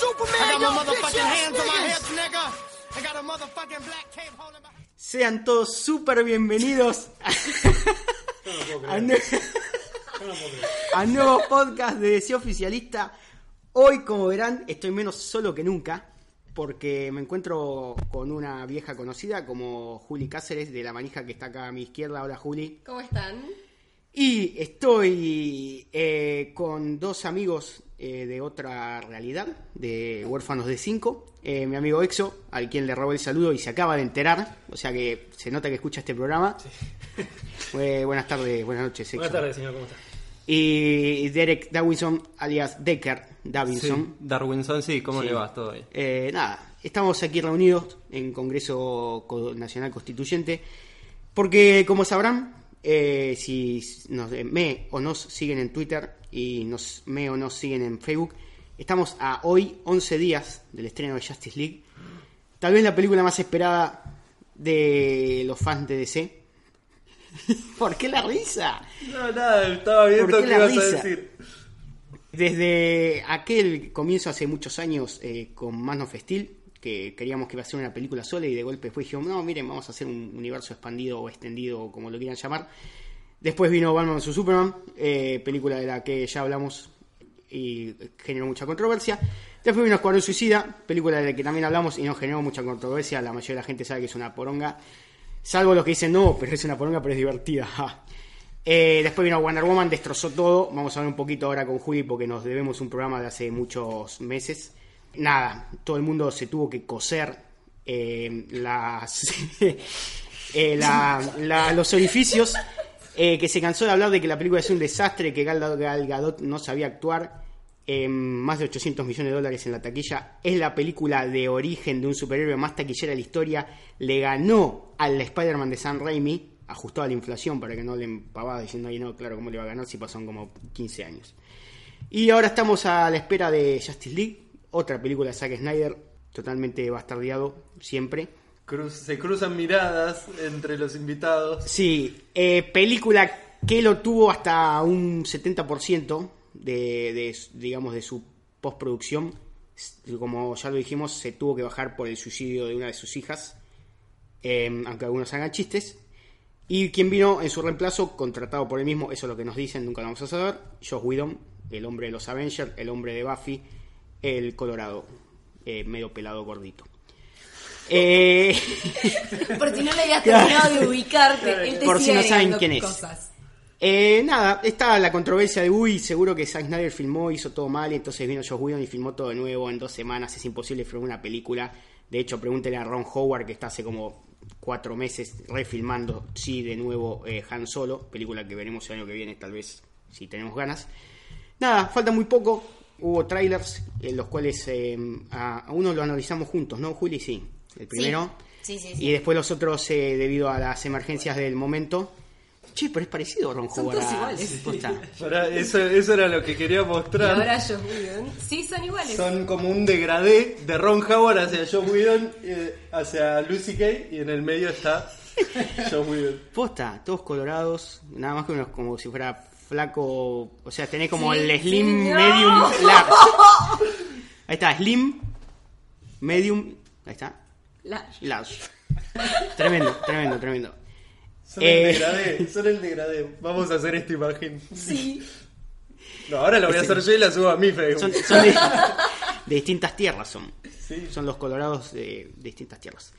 Superman, I got my y'all bitch motherfucking ass hands on my niggas. hips, nigga. I got a motherfucking black cape holding my... Sean todos súper bienvenidos a, a nue- a nuevo podcast de Deseo Oficialista. Hoy, como verán, estoy menos solo que nunca porque me encuentro con una vieja conocida como Juli Cáceres de la manija que está acá a mi izquierda. Hola, Juli. ¿Cómo están? Y estoy eh, con dos amigos eh, de otra realidad, de Huérfanos de Cinco. Eh, mi amigo Exo, al quien le robó el saludo y se acaba de enterar, o sea que se nota que escucha este programa. Eh, buenas tardes, buenas noches, Exo. Buenas tardes, señor, ¿cómo está? Y Derek Davidson, alias Decker Davidson. Darwinson, sí, ¿cómo Sí. le va? Todo bien. Eh, nada, estamos aquí reunidos en Congreso Co- Nacional Constituyente porque, como sabrán, eh, si nos, eh, me o nos siguen en Twitter y nos me o nos siguen en Facebook, estamos a hoy 11 días del estreno de Justice League. Tal vez la película más esperada de los fans de DC. ¿Por qué la risa? No, nada, estaba viendo ¿Por qué la ibas risa? a decir. Desde aquel comienzo hace muchos años eh, con Man of Steel, que queríamos que iba a ser una película sola y de golpe después dijimos, no, miren, vamos a hacer un universo expandido o extendido, o como lo quieran llamar. Después vino Batman vs Superman, eh, película de la que ya hablamos y generó mucha controversia. Después vino Escuadrón Suicida, película de la que también hablamos y no generó mucha controversia. La mayoría de la gente sabe que es una poronga. Salvo los que dicen, no, pero es una poronga, pero es divertida. ja". Eh, después vino Wonder Woman, destrozó todo. Vamos a ver un poquito ahora con Juli porque nos debemos un programa de hace muchos meses. Nada, todo el mundo se tuvo que coser eh, las, eh, los orificios. eh, que se cansó de hablar de que la película es un desastre, que Gal, Gadot no sabía actuar. más de 800 millones de dólares en la taquilla. Es la película de origen de un superhéroe más taquillera de la historia. Le ganó al Spider-Man de Sam Raimi, ajustado a la inflación para que no le empavaba diciendo, ay no, claro, ¿cómo le va a ganar si pasaron como 15 años? Y ahora estamos a la espera de Justice League, otra película de Zack Snyder, totalmente bastardeado siempre. Cruz- se cruzan miradas entre los invitados. Sí, eh, película que lo tuvo hasta un 70% de, de, digamos, de su postproducción. Como ya lo dijimos, se tuvo que bajar por el suicidio de una de sus hijas, eh, aunque algunos hagan chistes. Y quien vino en su reemplazo, contratado por él mismo, eso es lo que nos dicen, nunca lo vamos a saber, Josh Whedon, el hombre de los Avengers, el hombre de Buffy, el Colorado, eh, medio pelado gordito. Eh, Por si no le habías terminado de ubicarte, él te Por si no saben quién es. Cosas. Eh, nada, está la controversia de uy, seguro que Zack Snyder filmó, hizo todo mal, y entonces vino Josh Whedon y filmó todo de nuevo en dos semanas, es imposible filmar una película. De hecho, pregúntele a Ron Howard que está hace como cuatro meses refilmando, sí, de nuevo eh, Han Solo, película que veremos el año que viene, tal vez, si tenemos ganas. Nada, falta muy poco, hubo trailers, en los cuales eh, a, a uno lo analizamos juntos, ¿no, Juli? Sí, el primero. Sí, sí, sí. Y después los otros, eh, debido a las emergencias del momento. Che, pero es parecido a Ron Son Howard. todos iguales. posta. Pará, eso, eso era lo que quería Y mostrar. ahora Josh Whedon. Sí, son iguales. Son como un degradé de Ron Howard hacia Joe Whedon, eh, hacia Lucy Kay, y en el medio está Joe Whedon. Posta, todos colorados, nada más que uno como si fuera flaco, o sea, tenés como Sí, el sí, slim, no. medium, large. Ahí está, slim, medium, ahí está, La- large. Tremendo, tremendo, tremendo. Son Eh. el degradé, son el degradé. Vamos a hacer esta imagen. Sí. No, ahora la voy a hacer yo y la subo a mi Facebook. Son, son de, de distintas tierras, son. Sí. Son los colorados de, de distintas tierras.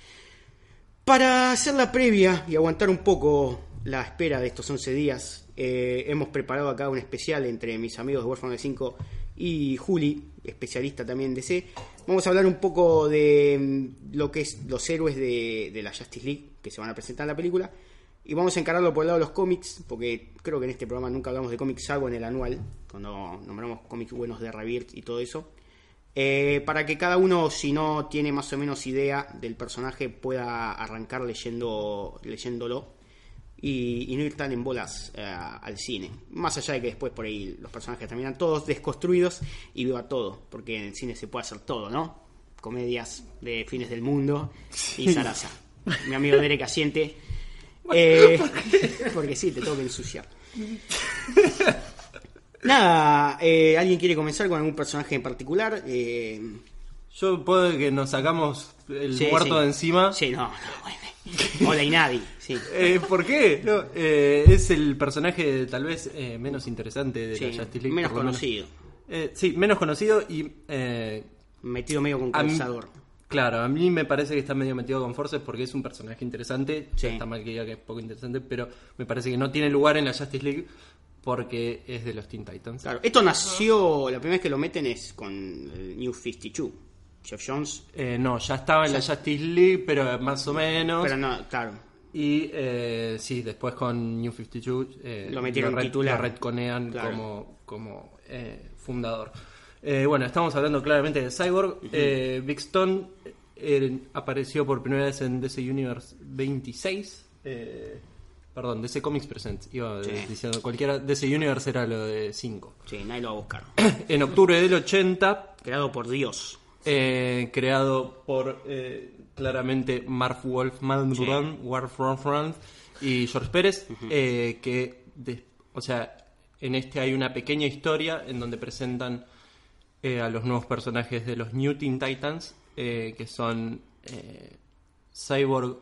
Para hacer la previa y aguantar un poco la espera de estos 11 días, eh, hemos preparado acá un especial entre mis amigos de Warframe 5 y Juli, especialista también de C. Vamos a hablar un poco de mm, lo que es los héroes de, la Justice League que se van a presentar en la película. Y vamos a encararlo por el lado de los cómics, porque creo que en este programa nunca hablamos de cómics, salvo en el anual, cuando nombramos cómics buenos de Rebirth y todo eso. Eh, para que cada uno, si no tiene más o menos idea del personaje, pueda arrancar leyendo, leyéndolo y, y no ir tan en bolas eh, al cine. Más allá de que después por ahí los personajes terminan todos desconstruidos y viva todo, porque en el cine se puede hacer todo, ¿no? Comedias de fines del mundo y Sarasa. Mi amigo Derek asiente. Eh, porque sí, te tengo que ensuciar. Nada, eh, ¿alguien quiere comenzar con algún personaje en particular? Eh, Yo puedo que nos sacamos el sí, muerto sí. de encima. Sí, no, no, bueno. Hola y nadie, sí. Eh, ¿Por qué? No, eh, es el personaje tal vez eh, menos interesante de Sí, la Justice League. menos conocido. Eh, sí, menos conocido y... eh, Metido medio con mí- calzador. claro, a mí me parece que está medio metido con Forces porque es un personaje interesante. Sí. Está mal que diga que es poco interesante, pero me parece que no tiene lugar en la Justice League porque es de los Teen Titans. Claro, esto nació, la primera vez que lo meten es con el New 52. Jeff Jones, Eh, no, ya estaba en la Justice League, pero más o menos. pero no, claro. Y eh, sí, después con New 52 eh, Lo metieron red- titular. lo retconean Claro. como, como eh, fundador. Eh, bueno, estamos hablando claramente de Cyborg. Eh, Big Stone apareció por primera vez en DC Universe 26. eh, perdón, DC Comics Presents. Iba Sí. diciendo cualquiera. DC Universe era lo de 5. Sí, nadie lo va a buscar. En octubre del 80, Creado por Dios. Eh, creado por eh, claramente Mark Wolfman, Sí. Wolfram y George Pérez, eh, que, de- o sea, en este hay una pequeña historia en donde presentan eh, a los nuevos personajes de los New Teen Titans, eh, que son eh, Cyborg,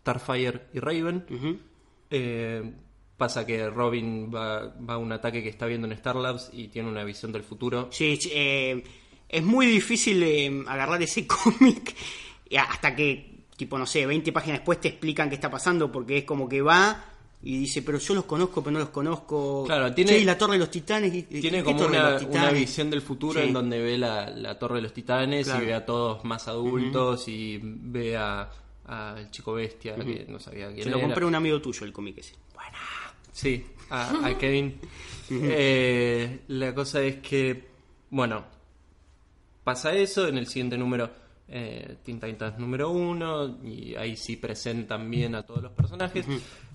Starfire y Raven. Pasa que Robin va, va a un ataque que está viendo en Star Labs y tiene una visión del futuro. Sí, sí, eh, es muy difícil eh, agarrar ese cómic hasta que, tipo, no sé, 20 páginas después te explican qué está pasando porque es como que va y dice, pero yo los conozco, pero no los conozco. Claro, tiene- y la Torre de los Titanes. y- Tiene ¿qué como una, visión del futuro Sí. en donde ve la, la Torre de los Titanes Claro. y ve a todos más adultos y ve a al chico bestia que no sabía quién Se lo compré a un amigo tuyo el cómic ese. Sí, a, a Kevin. Eh, la cosa es que, bueno, pasa eso en el siguiente número. Eh, Teen Titans número uno y ahí sí presentan bien a todos los personajes.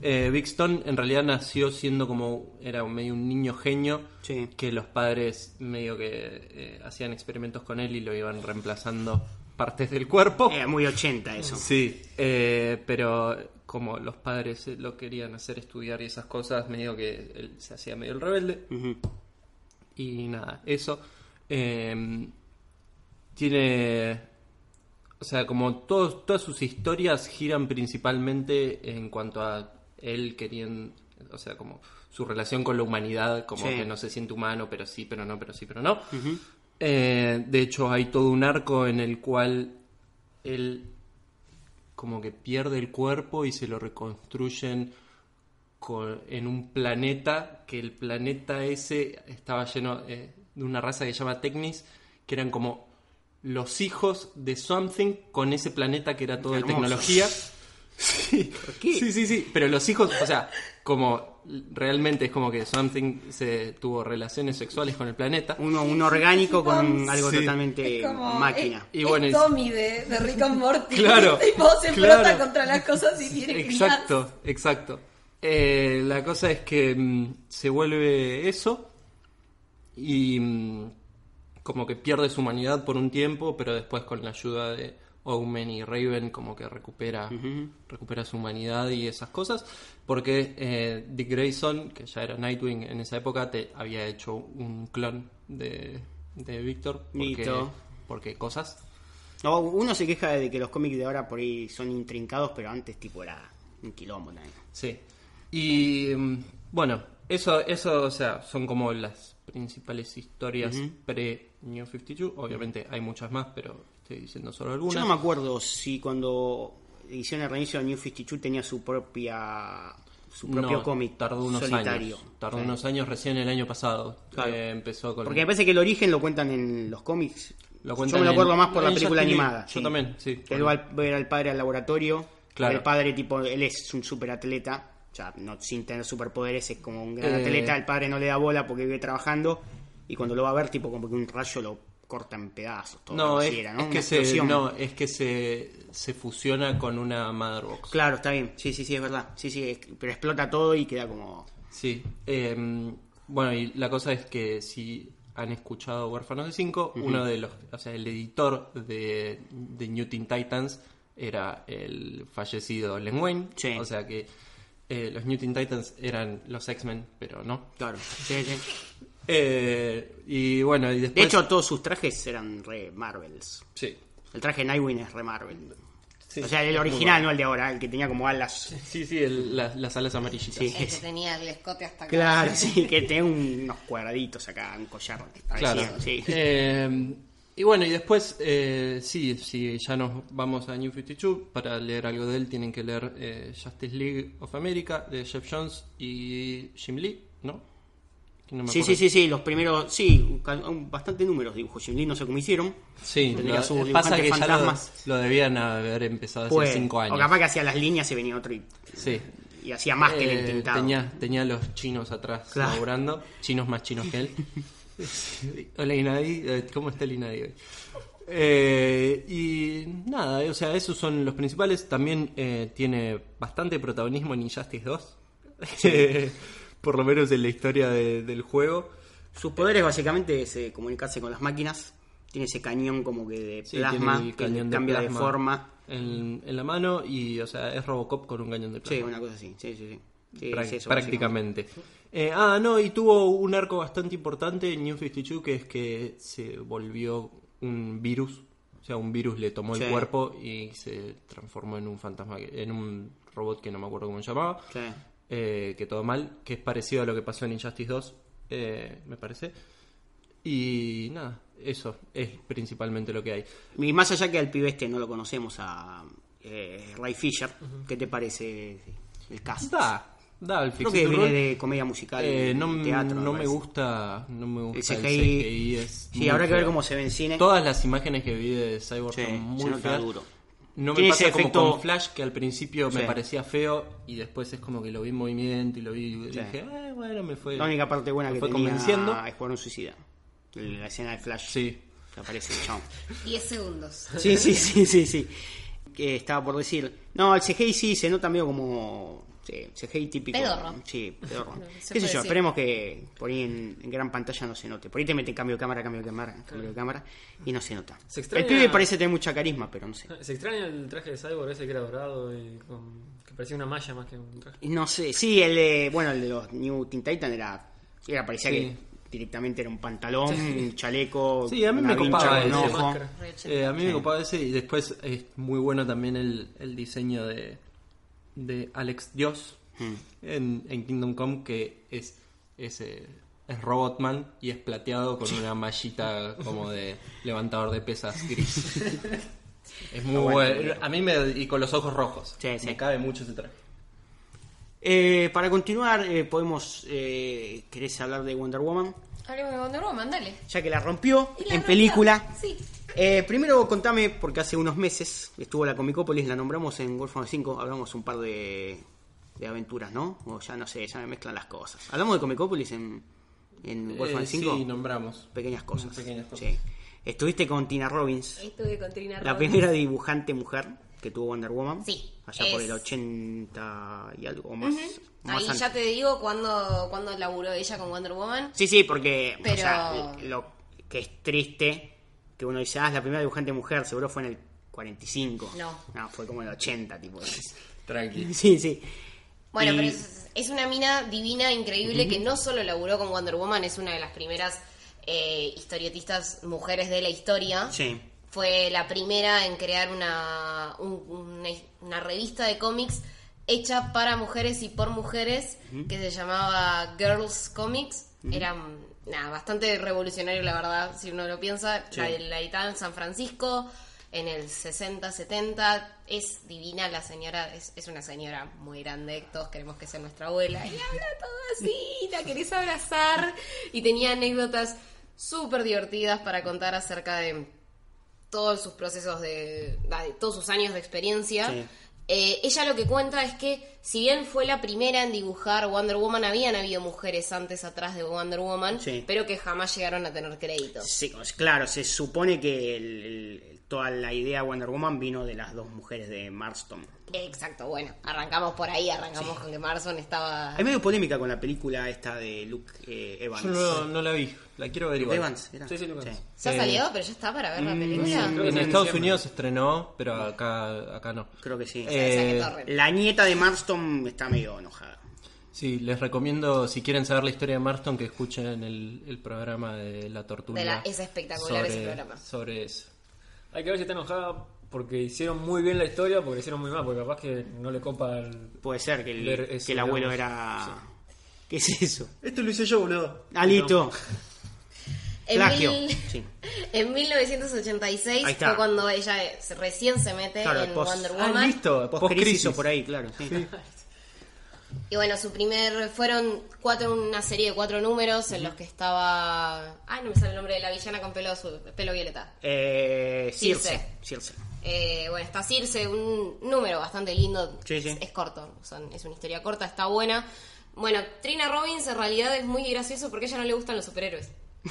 Eh, Big Stone en realidad nació siendo como era medio un niño genio Sí. que los padres medio que eh, hacían experimentos con él y lo iban reemplazando partes del cuerpo. Era muy 80 eso. Sí, eh, pero como los padres eh, lo querían hacer estudiar y esas cosas, medio que él se hacía medio el rebelde. Y nada, eso. Tiene. O sea, como todos, todas sus historias giran principalmente en cuanto a él queriendo. O sea, como su relación con la humanidad, como Sí. que no se siente humano, pero sí, pero no, pero sí, pero no. Eh, de hecho, hay todo un arco en el cual él como que pierde el cuerpo y se lo reconstruyen con- en un planeta que el planeta ese estaba lleno eh, de una raza que se llama Technis que eran como los hijos de Something con ese planeta que era todo de Hermoso. tecnología sí, qué? sí sí sí pero los hijos o sea como realmente es como que Something se tuvo relaciones sexuales con el planeta Uno, un orgánico con algo Sí. totalmente Es como, máquina. Y es, bueno, es Tommy de, de Rick and Morty. Claro, tipo, se claro. frota contra las cosas y tiene Exacto, exacto. Eh, la cosa es que mm, se vuelve eso y mm, como que pierde su humanidad por un tiempo, pero después con la ayuda de Omen y Raven como que recupera, recupera su humanidad y esas cosas, porque eh, Dick Grayson, que ya era Nightwing en esa época, te había hecho un clon de, de Victor, porque, porque cosas. No, uno se queja de que los cómics de ahora por ahí son intrincados, pero antes tipo era un quilombo también. Sí. Y mm, bueno, eso, eso, o sea, son como las principales historias pre-New 52. Obviamente hay muchas más, pero estoy diciendo solo algunas. Yo no me acuerdo si cuando Edición de Reinicio de New 52 tenía su propia su propio No, cómic tardó unos solitario. años. Tardó Sí. unos años recién el año pasado. Claro. Eh, empezó con. Porque me parece que el origen lo cuentan en los cómics. Lo Yo cuentan me lo acuerdo en- más por la en película animada. Yo también, sí. Él va a ver al padre al laboratorio. Claro. El padre, tipo, él es un superatleta. O sea, no, sin tener superpoderes, es como un gran Eh. atleta. El padre no le da bola porque vive trabajando. Y cuando lo va a ver, tipo, como que un rayo lo corta en pedazos todo. No, es, era, ¿no? es que, se, no, es que se, se fusiona con una Motherbox. Claro, está bien. Sí, sí, sí, es verdad. Sí, sí, es- pero explota todo y queda como... Sí. eh, bueno, y la cosa es que si han escuchado Huérfanos de 5, uno de los, o sea, el editor de, de New Teen Titans era el fallecido Len Wayne. Sí. O sea que eh, los New Teen Titans eran los X-Men, pero no. Claro. Sí, sí. Eh, y bueno, y después... De hecho, todos sus trajes eran re Marvels. sí. El traje de Nightwing es re Marvel. Sí, o sea, el original, bueno. no el de ahora, el que tenía como alas. Sí, sí, el- las, las alas amarillitas. Sí. El que tenía el escote hasta acá. Claro, sí, que tenía unos cuadraditos acá, un collar. Claro. parecía, sí. Eh, y bueno, y después, eh, sí, si ya nos vamos a New 52, para leer algo de él tienen que leer eh, Justice League of America de Jeff Jones y Jim Lee, ¿no? No Sí, sí, sí, sí, los primeros, sí, bastante números dibujos. Jim Lee no sé cómo hicieron. Sí, Tendría lo- sus pasa que ya lo, debían haber empezado hace Pues, cinco años. O capaz que hacía las líneas y venía otro y, Sí. y hacía más que el Eh, intentado. tenía, tenía los chinos atrás Claro. laburando, chinos más chinos que él. Hola Inadi, Eh, ¿cómo está el Inadi hoy? Eh, y nada, o sea, esos son los principales. También eh, tiene bastante protagonismo en Injustice 2. Por lo menos en la historia de- del juego. Sus poderes básicamente es eh, comunicarse con las máquinas. Tiene ese cañón como que de Sí, plasma que cañón cambia de plasma forma. En, en la mano y, o sea, es Robocop con un cañón de plasma. Sí, una cosa así. Sí, sí, sí. Sí, Prá- es eso, prácticamente. Eh, ah, no, y tuvo un arco bastante importante en New 52 que es que se volvió un virus. O sea, un virus le tomó Sí. el cuerpo y se transformó en un fantasma, que- en un robot que no me acuerdo cómo se llamaba. Sí. Eh, que todo mal, que es parecido a lo que pasó en Injustice 2, eh, me parece. Y nada, eso es principalmente lo que hay. Y más allá que al pibe este no lo conocemos, a eh, Ray Fisher, ¿qué te parece el cast? Da, da el Creo que viene de comedia musical, Eh, no teatro. no me gusta, no me gusta El el CGI. CGI. es Sí, muy habrá que ver cómo se ve en cine. Todas las imágenes que vi de Cyborg Sí, son muy feas. duro. No me pasa como efecto- con Flash, que al principio me parecía feo y después es como que lo vi en movimiento y lo vi y Sí. dije, "Eh, bueno, me fue, La única parte buena me que fue tenía convenciendo. es Escuadrón Suicida. La escena de Flash. Sí. Que aparece el chabón. 10 segundos. Sí, sí, sí, sí, sí. Que estaba por decir. No, el CGI sí se nota medio como. Sí, CGI típico. Pedorro. Sí, pedorro. ¿Qué sé yo? decir. Esperemos que por ahí en, en gran pantalla no se note. Por ahí te mete cambio de cámara, cambio de cámara, cambio de cámara y no se nota. Se extraña- El pibe parece tener mucha carisma, pero no sé. Se extraña el traje de Cyborg ese que era dorado y con, que parecía una malla más que un traje. No sé, sí, el de, bueno, el de los New Teen Titan era, era parecía Sí. que directamente era un pantalón, un chaleco, Sí, a mí me copaba ese. Eh, a mí me copaba ese y después es muy bueno también el, el diseño de, de Alex Dios Hmm. en, en Kingdom Come que es, es, eh, es Robotman y es plateado con una mallita como de levantador de pesas gris. es muy bueno. A mí me... y con los ojos rojos. Sí, sí. Me cabe mucho ese traje. Eh, para continuar, eh, podemos, eh, ¿querés hablar de Wonder Woman? Hablemos de Wonder Woman, dale. Ya que la rompió la en rompió. película. Sí. Eh, primero contame, porque hace unos meses estuvo la Comicópolis, la nombramos en Wolfram 5, hablamos un par de, de aventuras, ¿no? O ya no sé, ya me mezclan las cosas. ¿Hablamos de Comicópolis en, en Wolfram Eh, 5? sí, nombramos. Pequeñas cosas. Pequeñas cosas. Sí. Estuviste con Tina Robbins, Estuve con Trina la Robbins. primera dibujante mujer que tuvo Wonder Woman. Sí, Allá por el 80 y algo o más. más Ahí antes. ya te digo cuándo, cuándo laburó ella con Wonder Woman. Sí, sí, porque o Pero- sea, lo que es triste, que uno dice, ah, es la primera dibujante mujer, seguro fue en el 45. No. No, fue como en el 80, tipo. Tranqui. Sí, sí. Bueno, Y- pero es, es una mina divina, increíble, que no solo laburó con Wonder Woman, es una de las primeras eh, historietistas mujeres de la historia. Sí. Fue la primera en crear una, un- una, una revista de cómics hecha para mujeres y por mujeres que se llamaba Girls Comics. Era mm, nada, bastante revolucionario, la verdad, si uno lo piensa. Sí. La, la editaba en San Francisco en el 60, 70. Es divina la señora, es, es una señora muy grande, todos queremos que sea nuestra abuela. Y habla todo así, la querés abrazar. Y tenía anécdotas súper divertidas para contar acerca de todos sus procesos de, de todos sus años de experiencia Sí. Eh, ella lo que cuenta es que, si bien fue la primera en dibujar Wonder Woman, habían habido mujeres antes atrás de Wonder Woman, Sí. pero que jamás llegaron a tener créditos. Sí, pues, claro, se supone que el- el- toda la idea de Wonder Woman vino de las dos mujeres de Marston. Exacto, bueno, arrancamos por ahí, arrancamos con que Marson estaba... Hay medio polémica con la película esta de Luke eh, Evans. Yo no, no la vi, la quiero ver igual. Evans, ¿era? Sí, sí, Luke Evans. ¿Ya Eh, salió? Pero ya está para ver la película. creo que En sí, Estados. Unidos se estrenó, pero acá, acá no. Creo que sí. Eh. La nieta de Marston está medio enojada. Sí, les recomiendo, si quieren saber la historia de Marston, que escuchen el, el programa de La. De la- es espectacular ese programa. Sobre eso. Hay que ver si está enojada porque hicieron muy bien la historia o porque hicieron muy mal, porque capaz que no le copa el... Puede ser que el, que el abuelo digamos. era... ¿Qué es eso? Esto lo hice yo, boludo. Alito. En, Plagio. mil- Sí. en 1986 Ahí está. fue cuando ella eh, se- recién se mete Claro, en post- Wonder Ah, Woman. listo, Post-crisis post-crisis. o por ahí, claro. sí. Y bueno, su primer. Fueron cuatro, una serie de cuatro números en los que estaba. Ay, no me sale el nombre de la villana con pelo azul, pelo violeta. Eh, Circe. Circe. Circe. Eh, bueno, está Circe, un número bastante lindo. Sí, sí. Es, es corto, o sea, es una historia corta, está buena. Bueno, Trina Robbins en realidad es muy gracioso porque a ella no le gustan los superhéroes.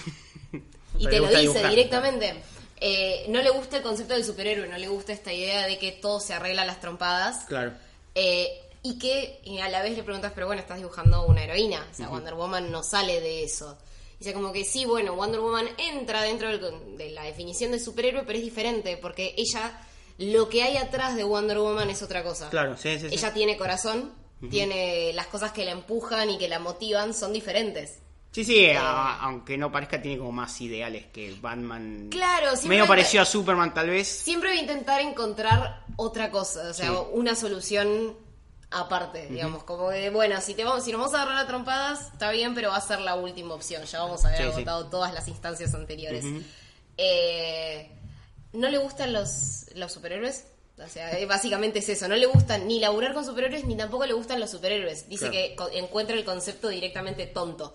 y te lo dice dibujar, directamente. Eh, no le gusta el concepto del superhéroe, no le gusta esta idea de que todo se arregla a las trompadas. Claro. Eh, y que eh, a la vez le preguntas, pero bueno, estás dibujando una heroína. O sea, Wonder Woman no sale de eso. Dice como que sí, bueno, Wonder Woman entra dentro del de la definición de superhéroe, pero es diferente porque ella, lo que hay atrás de Wonder Woman es otra cosa. Claro, sí, sí, sí. Ella tiene corazón, tiene las cosas que la empujan y que la motivan son diferentes. Sí, sí, a- aunque no parezca, tiene como más ideales que Batman. Claro, siempre- Medio parecido a Superman, tal vez. Siempre voy a intentar encontrar otra cosa, o sea, Sí. una solución aparte, digamos, como de, bueno, si te vamos, si nos vamos a agarrar a trompadas, está bien, pero va a ser la última opción, ya vamos a haber Sí, sí. agotado todas las instancias anteriores. Eh, ¿No le gustan los, los superhéroes? O sea, eh, básicamente es eso, no le gustan ni laburar con superhéroes ni tampoco le gustan los superhéroes. Dice Claro. que encuentra el concepto directamente tonto.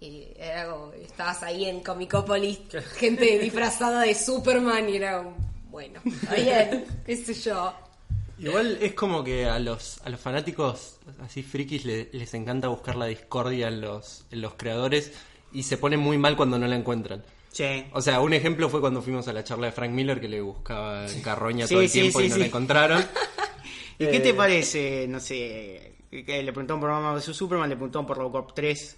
Y era como, estabas ahí en Comicópolis, gente disfrazada de Superman y era como, bueno, bien, qué sé yo. Igual es como que a los, a los fanáticos así frikis le- les encanta buscar la discordia en los, en los creadores y se ponen muy mal cuando no la encuentran. Sí. O sea, un ejemplo fue cuando fuimos a la charla de Frank Miller que le buscaba en carroña Sí, todo el sí, tiempo sí, y no sí. la encontraron. ¿Y qué te Eh, parece, no sé, que le preguntaron por Batman vs Superman, le preguntaron por Robocop 3,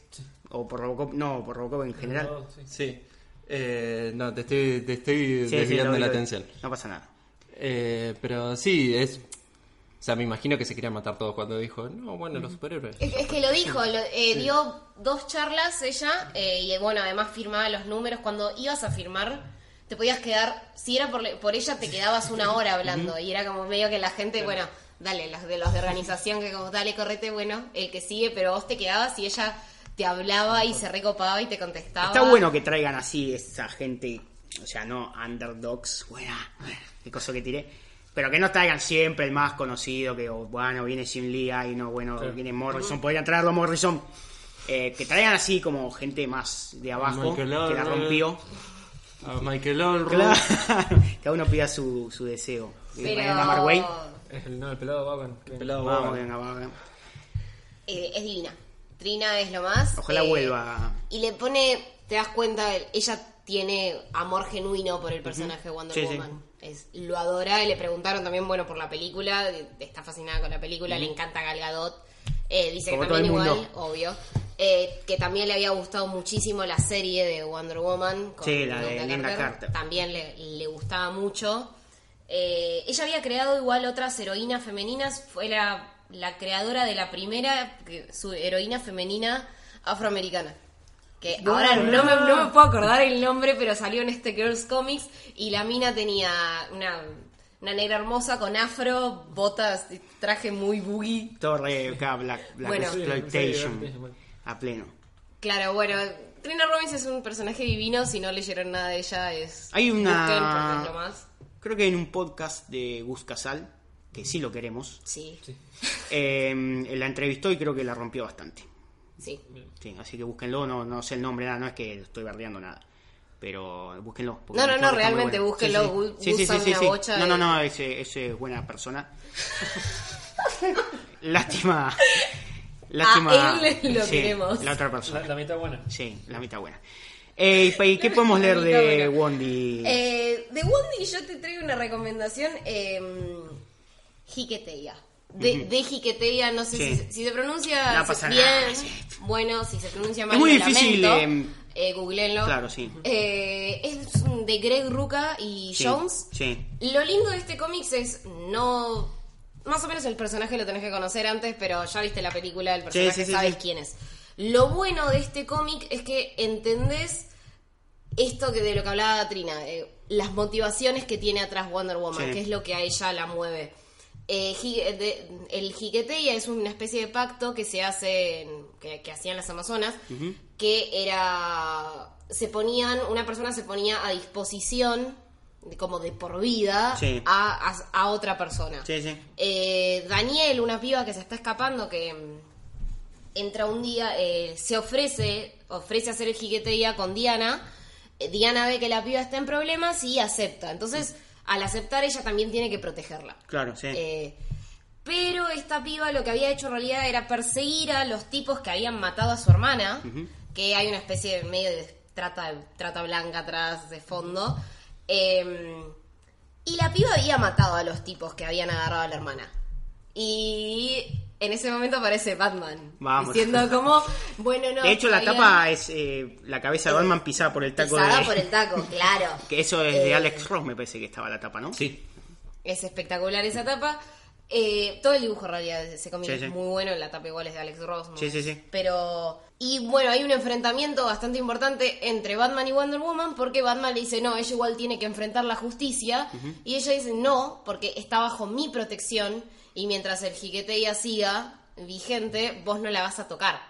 o por Robocop, no, por Robocop en general? No, sí. Sí. Eh, no, te estoy, te estoy Sí, desviando la atención. No pasa nada. Eh, pero sí, es... O sea, me imagino que se quería matar todos cuando dijo, no, bueno, los superhéroes. Es, es que lo dijo, lo- eh, dio dos charlas ella eh, y bueno, además firmaba los números. Cuando ibas a firmar, te podías quedar, si era por, por ella, te quedabas una hora hablando y era como medio que la gente, bueno, dale, los de los de organización que como, dale, correte, bueno, el que sigue, pero vos te quedabas y ella te hablaba y se recopaba y te contestaba. Está bueno que traigan así esa gente, o sea, no underdogs, buena, qué cosa que tiré, pero que no traigan siempre el más conocido, que oh, bueno, viene Jim Lee, y no, bueno, viene Morrison, podrían traerlo a Morrison. Eh, que traigan así como gente más de abajo, Michael que la rompió. A Michael Olroyd. Claro, cada uno pida su, su deseo. Y Pero. Es el, no, el pelado Bagan. que- Pelado eh, es divina. Trina es lo más. Ojalá eh, vuelva. Y le pone, te das cuenta, ella tiene amor genuino por el personaje de Wonder Sí, sí. Woman. Es, lo adora y le preguntaron también, bueno, por la película, está fascinada con la película, le encanta Gal Gadot. Eh, dice Como que también igual, obvio. eh, que también le había gustado muchísimo la serie de Wonder Woman. con Sí, la de Linda Carter. También le, le gustaba mucho. Eh, ella había creado igual otras heroínas femeninas. Fue la, la creadora de la primera, que- su heroína femenina afroamericana. Que ahora no me, no me puedo acordar el nombre, pero salió en este Girls Comics. Y la mina tenía una, una negra hermosa con afro, botas, traje muy boogie. Torre, acá, Black, Black Bueno. Exploitation. A pleno. Claro, bueno, Trina Robbins es un personaje divino. Si no leyeron nada de ella, es. Hay una- busquen más. Creo que en un podcast de Gus Casal, que sí lo queremos, Sí, eh, la entrevistó y creo que la rompió bastante. sí. Sí, así que búsquenlo, no, no sé el nombre, nada, no es que estoy bardeando nada. Pero búsquenlo. porque No, no, creo no, que está muy realmente bueno. búsquenlo, Sí, Gu- sí. Sí, sí, Gus sí, sí, una bocha No, no, no, ese, ese es buena persona. Lástima. Lástima. él lo sí, queremos. La otra persona. la mitad buena. Sí, la mitad buena. Eh, ¿Y qué podemos leer mitad de buena. Wondi? Eh, de Wondi yo te traigo una recomendación. Eh, Jiqueteia. De, de no sé Sí. si, si se pronuncia No pasa bien. nada. Bueno, si se pronuncia mal, Es muy difícil, lamento. eh, Eh, googleenlo. Claro, sí. Eh, es de Greg Ruca y Sí, Jones. Sí. Lo lindo de este cómic es no. Más o menos el personaje lo tenés que conocer antes, pero ya viste la película, el personaje sí, sabes quién es. Lo bueno de este cómic es que entendés esto que de lo que hablaba Trina, eh, las motivaciones que tiene atrás Wonder Woman, que es lo que a ella la mueve. Eh, de- el Jiqueteia es una especie de pacto que se hace, en- que, que hacían las Amazonas, que era, se ponían, una persona se ponía a disposición, como de por vida, Sí. a, a- a otra persona. Sí, sí. Eh, Daniel, una piba que se está escapando, que mm, entra un día, eh, se ofrece, ofrece hacer el jiqueteía con Diana. Eh, Diana ve que la piba está en problemas y acepta. Entonces, al aceptar, ella también tiene que protegerla. Claro, sí. Eh, pero esta piba lo que había hecho en realidad era perseguir a los tipos que habían matado a su hermana, que hay una especie de medio de trata, trata blanca atrás de fondo. Eh, y la piba había matado a los tipos que habían agarrado a la hermana. Y en ese momento aparece Batman. Vamos. Diciendo como, bueno, no. de hecho, la tapa es eh, la cabeza de Batman pisada por el taco pisada de... por el taco, claro. Que eso es de Eh, Alex Ross, me parece que estaba la tapa, ¿no? Sí. Es espectacular esa tapa. Eh, todo el dibujo en realidad de ese cómic Sí, es sí. muy bueno, la tapa igual es de Alex Ross. ¿no? Sí, sí, sí. Pero... Y bueno, hay un enfrentamiento bastante importante entre Batman y Wonder Woman porque Batman le dice, no, ella igual tiene que enfrentar la justicia. Y ella dice, no, porque está bajo mi protección y mientras el jiqueteia siga vigente, vos no la vas a tocar.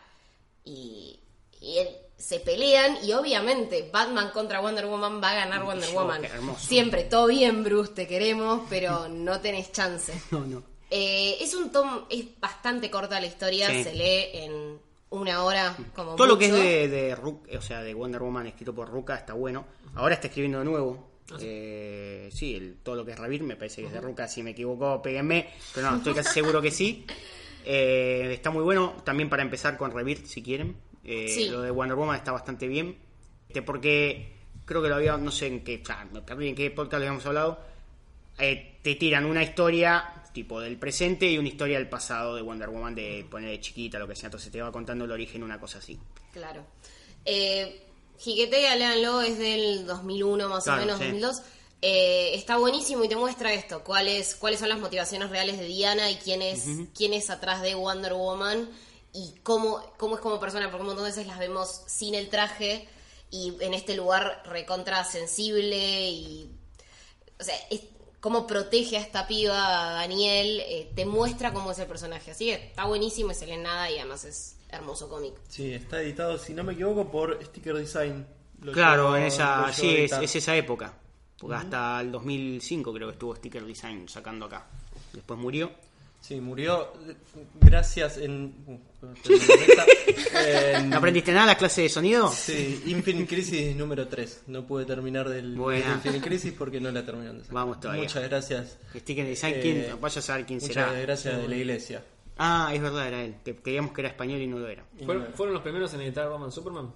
Y, y él- se pelean y obviamente Batman contra Wonder Woman va a ganar Wonder Woman. Siempre, todo bien, Bruce, te queremos, pero no tenés chance. No, no. Eh, es un tom, es bastante corta la historia, Sí. se lee en una hora como Todo lo que es de, de o sea, de Wonder Woman escrito por Ruka está bueno. Ahora está escribiendo de nuevo. Ah, Eh, sí, el- todo lo que es Ravir me parece que es de Ruka. Si me equivoco, péguenme. Pero no, estoy casi seguro que sí. Eh, está muy bueno. También para empezar con Ravir, si quieren. Eh, Sí. Lo de Wonder Woman está bastante bien. Este, porque creo que lo había, no sé en qué, me perdí en qué podcast lo habíamos hablado. Eh, te tiran una historia tipo del presente y una historia del pasado de Wonder Woman de poner de chiquita, lo que sea. Entonces te va contando el origen, una cosa así. Claro. Eh, Jiquetea, léanlo, es del 2001 más Claro, o menos, sí. 2002. Eh, está buenísimo y te muestra esto, cuáles cuáles son las motivaciones reales de Diana y quién es, quién es atrás de Wonder Woman y cómo, cómo es como persona, porque un montón de veces las vemos sin el traje y en este lugar recontra sensible y... O sea, es- cómo protege a esta piba, a Daniel, eh, te muestra cómo es el personaje. Así que está buenísimo y se lee en nada y además es hermoso cómic. Sí, está editado, si no me equivoco, por Sticker Design. Lo Claro, en esa, sí, es, es esa época. Porque hasta el 2005 creo que estuvo Sticker Design sacando acá. Después murió. Sí, murió eh, gracias en... ¿No aprendiste nada la clase de sonido? Sí, Infinite Crisis número 3. No pude terminar del Buena. Infinite Crisis porque no la terminaron. Vamos todavía. Muchas gracias. Sticker Design, Eh. Vaya a saber quién Muchas será. gracias de la iglesia. Ah, es verdad, era él. Que creíamos que era español y no lo era. ¿Fueron, fueron los primeros en editar Batman Superman?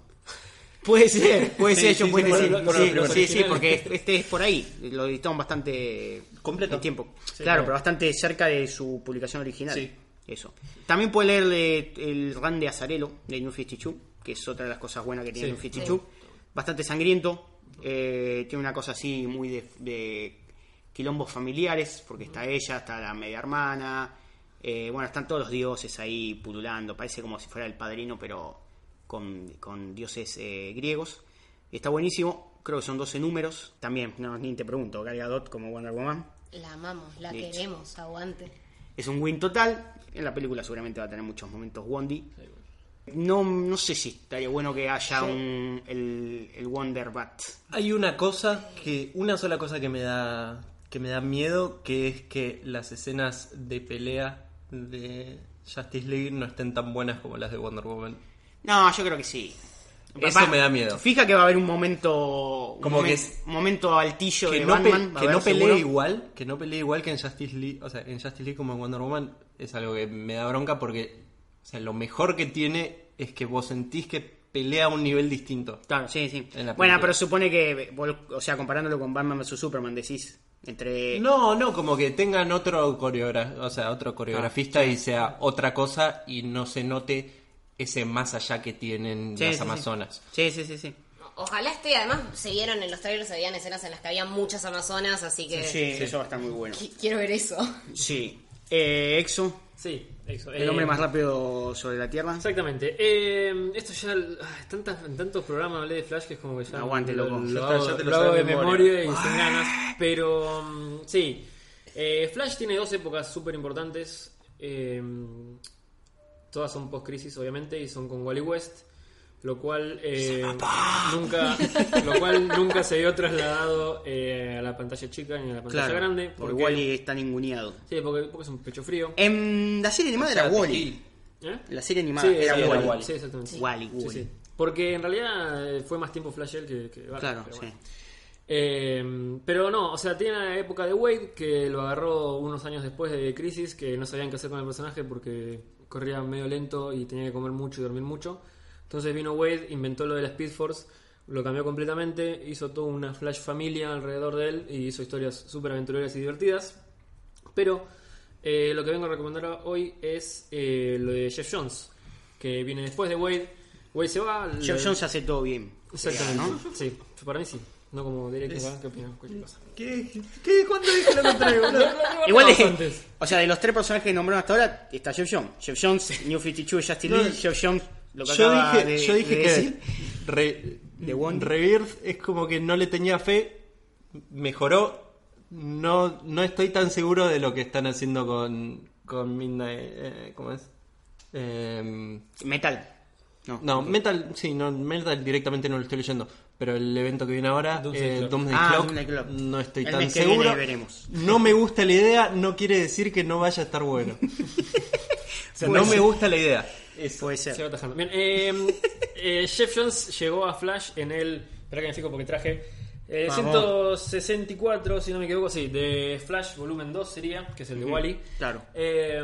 Puede ser, puede Sí, ser, ellos sí, pueden decir. Sí, los sí, sí, porque este- este es por ahí. Lo editaron bastante Completo. en tiempo. Sí, claro, claro. pero bastante cerca de su publicación original. Sí. Eso. También puede leer de- el run de Azarelo de New 52, que es otra de las cosas buenas que tiene Sí. New 52. Bastante sangriento. eh, tiene una cosa así muy de, de quilombos familiares, porque está ella, está la media hermana. eh, bueno, están todos los dioses ahí pululando. Parece como si fuera el padrino, pero con, con dioses eh, griegos. Está buenísimo. Creo que son 12 números. También, no, ni te pregunto, Gal Gadot como Wonder Woman. La amamos, la queremos, aguante. Es un win total. En la película seguramente va a tener muchos momentos Wondi. No, no sé si estaría bueno que haya un, el, el Wonder Bat. Hay una cosa que, una sola cosa que me da, que me da miedo, que es que las escenas de pelea de Justice League no estén tan buenas como las de Wonder Woman. No, yo creo que sí. Eso Va- me da miedo. Fija que va a haber un momento. Como un que es- momento altillo que de no, Batman. que no pelee seguro. igual, que no pelee igual que en Justice League, o sea, en Justice League como en Wonder Woman es algo que me da bronca porque o sea, lo mejor que tiene es que vos sentís que pelea a un nivel distinto. Claro, sí, sí. Bueno, pero supone que, vos- o sea, comparándolo con Batman vs Superman, decís. Entre. No, no, como que tengan otro coreógrafo, o sea, otro coreografista y sea otra cosa y no se note ese más allá que tienen Sí, las sí. Amazonas. Sí, sí, sí, sí. Ojalá esté, además se vieron en los trailers, se veían escenas en las que había muchas amazonas, así que Sí, eso va a estar muy bueno. qui- quiero ver eso. Sí. Eh, Exo, Sí, eso. el Eh, hombre más rápido sobre la Tierra. Exactamente. Eh, esto ya. ah, tantas- en tantos programas hablé de Flash que es como que ya. Aguante, lo, loco. lo Ya está, hago, ya te lo lo hago de memoria, memoria. y sin ganas. Pero. mm, sí. Eh, Flash tiene dos épocas súper importantes. Todas son post-crisis, obviamente, y son con Wally West. Lo cual, eh, nunca, lo cual nunca se vio trasladado eh, a la pantalla chica ni a la pantalla Claro, grande. porque Wally está ninguneado. Sí, porque, porque es un pecho frío. En la serie animada era Wally. ¿Eh? La serie animada Sí, era sí, Wally. Wally. Sí, exactamente. Wally, Sí, Wally. sí. Porque en realidad eh, fue más tiempo Flash él que, que Claro, pero sí. bueno. Eh, pero no, o sea, tiene la época de Wade que lo agarró unos años después de Crisis, que no sabían qué hacer con el personaje porque corría medio lento y tenía que comer mucho y dormir mucho. Entonces vino Wade, inventó lo de la Speed Force, lo cambió completamente, hizo toda una Flash familia alrededor de él y hizo historias súper aventureras y divertidas. Pero eh, lo que vengo a recomendar hoy es eh, lo de Jeff Jones, que viene después de Wade. Wade se va. Jeff le- Jones hace todo bien. Exactamente. ¿no? Sí, para mí sí. No como directo, ¿verdad? ¿qué opinan? ¿Qué? ¿Qué? ¿Cuándo dije lo contrario? Igual antes. O sea, de los tres personajes que nombraron hasta ahora, está Jeff Jones. Jeff Jones, New 52 de Justin No, Lee, Jeff Jones, lo que Yo acaba dije, de, yo dije de que decir. Re- De. Rebirth es como que no le tenía fe, mejoró. No, no estoy tan seguro de lo que están haciendo con, con Midnight. eh, ¿Cómo es? Em, Metal. No, no, Metal, sí, no, Metal directamente no lo estoy leyendo. Pero el evento que viene ahora, Doomsday eh, Clock. Doomsday Ah, Clock, Doomsday Clock. no estoy El tan mes que viene seguro. veremos. No me gusta la idea, no quiere decir que no vaya a estar bueno. o sea, Puede no me ser. gusta la idea. Eso. Puede Se va ser. atajando. Bien, eh, eh, Jeff Jones llegó a Flash en el. Espera que me fijo porque traje. eh, Vamos. 164, si no me equivoco, sí, de Flash volumen 2 sería, que es el de Wally. claro. Eh,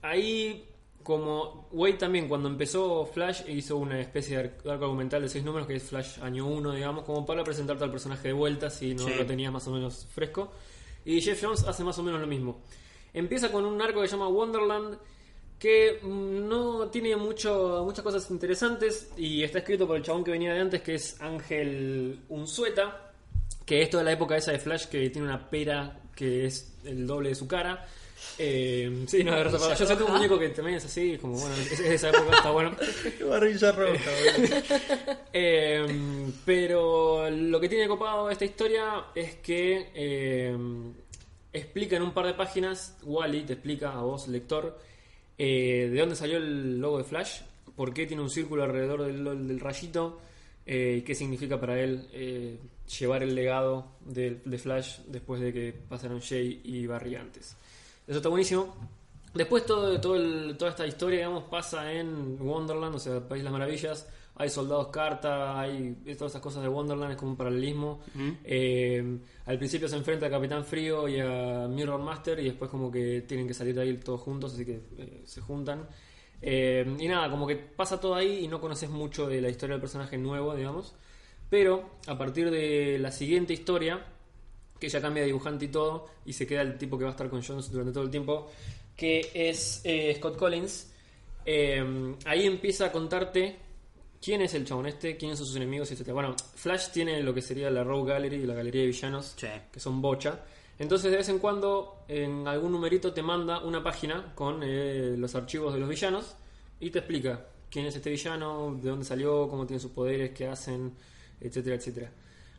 ahí, como Wade también, cuando empezó Flash, hizo una especie de arco argumental de 6 números, que es Flash año 1, digamos, como para presentarte al personaje de vuelta, si no Sí. lo tenías más o menos fresco. Y Jeff Jones hace más o menos lo mismo. Empieza con un arco que se llama Wonderland, que mm, no tiene mucho, muchas cosas interesantes y está escrito por el chabón que venía de antes, que es Ángel Unzueta, que es toda la época esa de Flash que tiene una pera que es el doble de su cara. Eh, sí, no, de verdad, yo sé que un muñeco que también es así, como bueno, es, es de esa época, está bueno. Barrilla roja, boludo. Eh, pero lo que tiene copado esta historia es que eh, explica en un par de páginas, Wally te explica a vos, lector, eh, de dónde salió el logo de Flash, por qué tiene un círculo alrededor del, del rayito, eh, y qué significa para él eh, llevar el legado de, de Flash después de que pasaron Jay y Barry antes. Eso está buenísimo. Después todo, todo el- toda esta historia, digamos, pasa en Wonderland, o sea, País de las Maravillas. Hay soldados carta, hay todas esas cosas de Wonderland, es como un paralelismo. Eh, al principio se enfrenta a Capitán Frío y a Mirror Master y después como que tienen que salir de ahí todos juntos, así que eh, se juntan. Eh, y nada, como que pasa todo ahí y no conoces mucho de la historia del personaje nuevo, digamos. Pero a partir de la siguiente historia, que ya cambia de dibujante y todo, y se queda el tipo que va a estar con Jones durante todo el tiempo, que es eh, Scott Collins. Eh, ahí empieza a contarte quién es el chabón este, quiénes son sus enemigos, etc. Bueno, Flash tiene lo que sería la Rogue Gallery y la galería de villanos, Sí. que son bocha. Entonces, de vez en cuando, en algún numerito te manda una página con eh, los archivos de los villanos y te explica quién es este villano, de dónde salió, cómo tiene sus poderes, qué hacen, etcétera, etcétera.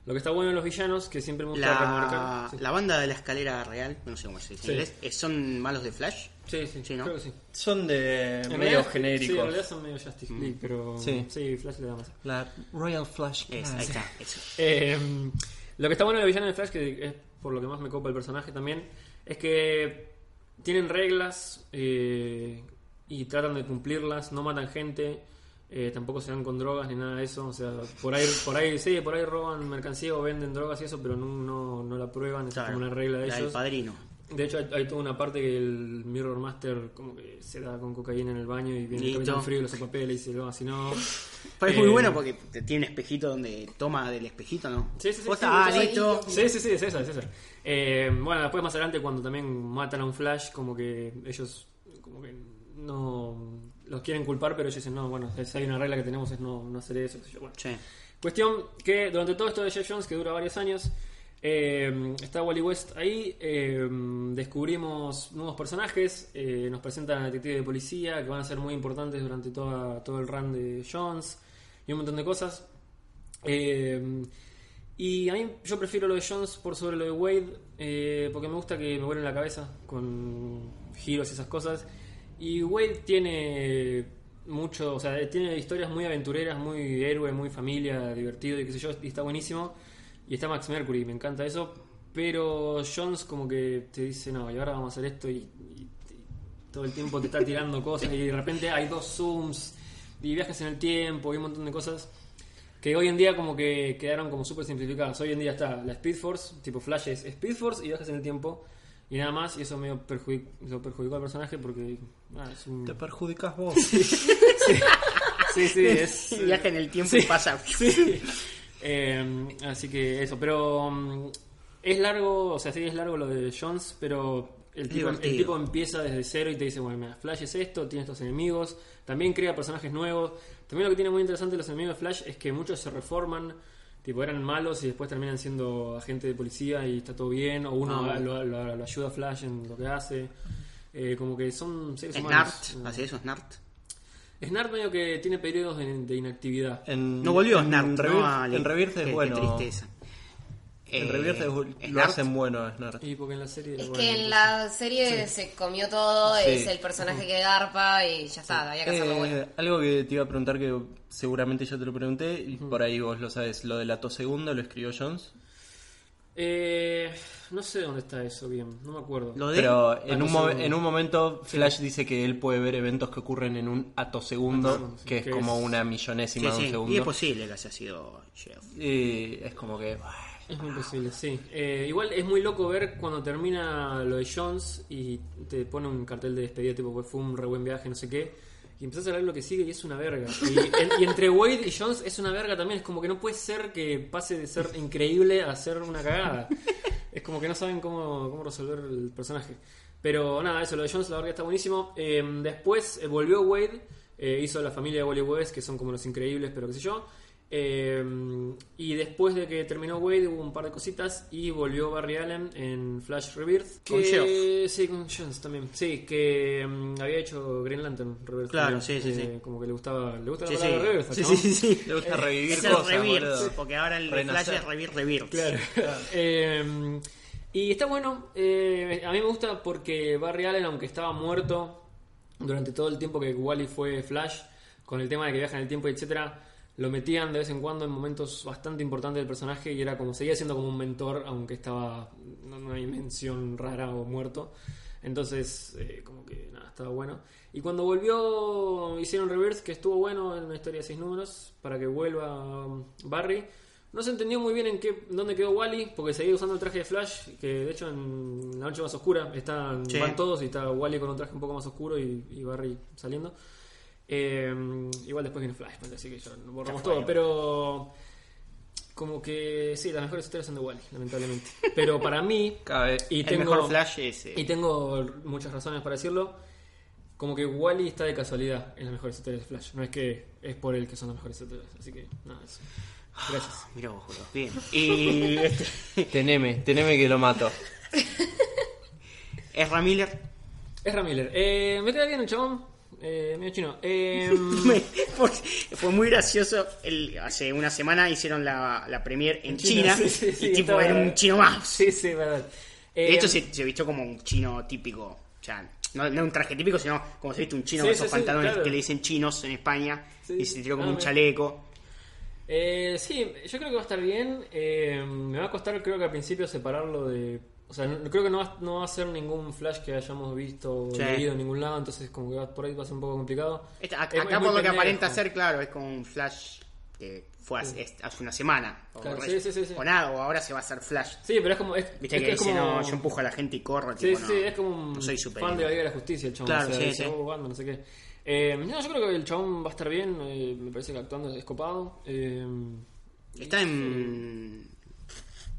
Lo que está bueno en los villanos, que siempre me gusta La, remarcar. Sí. la banda de la escalera real, no sé cómo se dice Sí. en inglés, eh, ¿son malos de Flash? Sí, sí, Sí, ¿no? creo que sí. Son de En medio realidad- Sí, en genéricos. realidad son medio Justice League, pero Sí. sí, Flash le da más. La Royal Flash. Es, ahí está, eso. Eh, lo que está bueno de los villanos de Flash, que es por lo que más me copa el personaje también, es que tienen reglas eh, y tratan de cumplirlas, no matan gente. Eh, tampoco se dan con drogas ni nada de eso. O sea, por ahí, por ahí, sí, por ahí roban mercancía o venden drogas y eso, pero no, no, no la prueban. Es como una regla de la del ellos. padrino. De hecho, hay, hay toda una parte que el Mirror Master como que se da con cocaína en el baño y viene el. Capitán Frío y los papel y dice, no, si no... Pero es muy Eh, bueno porque tiene un espejito donde toma del espejito, ¿no? Sí, sí, sí, estás, ah, sí, listo. Sí, sí, sí, es esa, es esa. Eh, bueno, después más adelante cuando también matan a un Flash, como que ellos como que no los quieren culpar, pero ellos dicen, no, bueno, si hay una regla que tenemos es no, no hacer eso. yo. Bueno, Sí. Cuestión que durante todo esto de Jeff Jones, que dura varios años, eh, está Wally West ahí, eh, descubrimos nuevos personajes, eh, nos presentan a detectives de policía que van a ser muy importantes durante toda, todo el run de Jones y un montón de cosas. Eh, y a mí yo prefiero lo de Jones por sobre lo de Wade, eh, porque me gusta que me vuelen la cabeza con giros y esas cosas. Y Wade tiene mucho, o sea, tiene historias muy aventureras, muy héroe, muy familia, divertido y qué sé yo, y está buenísimo. Y está Max Mercury, me encanta eso. Pero Jones como que te dice, no, y ahora vamos a hacer esto y, y- todo el tiempo te está tirando cosas y de repente hay dos zooms y viajes en el tiempo y un montón de cosas que hoy en día como que quedaron como súper simplificadas. Hoy en día está la Speed Force, tipo Flash es Speed Force y viajes en el tiempo y nada más, y eso medio perjudic- lo perjudicó al personaje porque ah, es un... Te perjudicas vos. Sí, sí, es... Viaja en el tiempo Sí. y pasa. Sí. Eh, así que eso, pero mm, es largo, o sea, sí es largo lo de Jones, pero el tipo, el tipo empieza desde cero y te dice, bueno, mira, Flash es esto, tiene estos enemigos, también crea personajes nuevos. También lo que tiene muy interesante los enemigos de Flash es que muchos se reforman, tipo eran malos y después terminan siendo agentes de policía y está todo bien, o uno Ah, lo, lo- lo ayuda a Flash en lo que hace. Eh, como que son seres Snart, humanos. hace eso, Snart. Snart medio que tiene periodos de, de inactividad. En, No volvió en Snart, Rebirth, ¿no? Ali? en Rebirth Qué- es qué bueno. tristeza. En Eh, Rebirth es- lo hacen bueno a Snart. Y porque en la serie... Es bueno, que en la serie se comió todo, Sí. es el personaje que garpa y ya está, había que hacerlo Eh, bueno. Algo que te iba a preguntar que seguramente ya te lo pregunté y por ahí vos lo sabes. Lo de la tos segunda lo escribió Jones. Eh, no sé dónde está eso bien, no me acuerdo. Lo de Pero en un, en un momento Flash dice que él puede ver eventos que ocurren en un atosegundo, sí, que es que como es- una Sí, millonésima de un sí. Y es segundo. posible que haya sido Jeff. Y es como que... Es muy posible, sí. Eh, igual es muy loco ver cuando termina lo de Jones y te pone un cartel de despedida tipo fue un re buen viaje, no sé qué. Y empezás a ver lo que sigue y es una verga. Y, en- y entre Wade y Jones es una verga también. Es como que no puede ser que pase de ser increíble a ser una cagada. Es como que no saben cómo, cómo resolver el personaje. Pero nada, eso, lo de Jones la verdad está buenísimo. Eh, después eh, volvió Wade, eh, hizo la familia de Wally West, que son como los increíbles, pero qué sé yo. Eh, y después de que terminó Wade hubo un par de cositas y volvió Barry Allen en Flash Rebirth. Con que, Sí, con Jones también. Sí, que mm, había hecho Green Lantern Rebirth. Claro, también. sí, sí, Eh, sí. Como que le gustaba, le gusta Sí, la sí. Rebirth. Sí, ¿no? sí, sí, sí. Le gusta revivir Es cosas, Rebirth, porque ahora el Renacer. Flash es Rebirth Rebirth. Claro. Eh, y está bueno. eh, a mí me gusta porque Barry Allen, aunque estaba muerto durante todo el tiempo que Wally fue Flash, con el tema de que viaja en el tiempo, etcétera, lo metían de vez en cuando en momentos bastante importantes del personaje y era como seguía siendo como un mentor, aunque estaba en una dimensión rara o muerto. Entonces, eh, como que nada, estaba bueno. Y cuando volvió, hicieron Rebirth, que estuvo bueno en una historia de seis números, para que vuelva um, Barry. No se entendió muy bien en qué, dónde quedó Wally, porque seguía usando el traje de Flash, que de hecho en la noche más oscura están, Sí. van todos y está Wally con un traje un poco más oscuro y, y Barry saliendo. Eh, igual después viene Flash, así que ya lo borramos Ya fue. todo, pero como que sí, las mejores historias son de Wally, lamentablemente. Pero para mí, Cabe. y el tengo, mejor Flash es. eh, y tengo muchas razones para decirlo. Como que Wally está de casualidad en las mejores historias de Flash. No es que es por él que son las mejores historias. Así que, nada, eso. Gracias. Mirá vos, boludo. Bien. Y este, Teneme, teneme que lo mato. Ezra Miller. Es Miller. Eh, me queda bien el chabón. Eh, medio chino. Eh, Me- fue, muy gracioso. El, hace una semana hicieron la, la premier en China. Sí, sí, sí, y tipo era un chino más. sí, sí, verdad. De Eh, hecho, se, se vistió como un chino típico. O sea, no, no un traje típico, sino como se viste un chino con esos pantalones claro. que le dicen chinos en España. Y se tiró como Ah, un chaleco. Eh, sí, yo creo que va a estar bien. Eh, me va a costar, creo que al principio, separarlo de O sea, no- creo que no va, no va a ser ningún flash que hayamos visto o Sí. leído en ningún lado, entonces como que va- por ahí va a ser un poco complicado. Es- acá es por lo que aparenta ser, claro, es como un flash que fue hace, es- hace una semana. O, Claro, sí, sí, o nada, o ahora se va a hacer flash. Sí, pero es como... Es, Viste que que dice, como... no, yo empujo a la gente y corro. Sí, tipo, sí, no, sí, es como un no soy fan de la Liga de la Justicia el chabón. Claro, o sea, sí, dice, sí. "Oh, Batman, no sé qué. Eh, no, yo creo que el chabón va a estar bien, eh, me parece que actuando es copado. Eh, Está en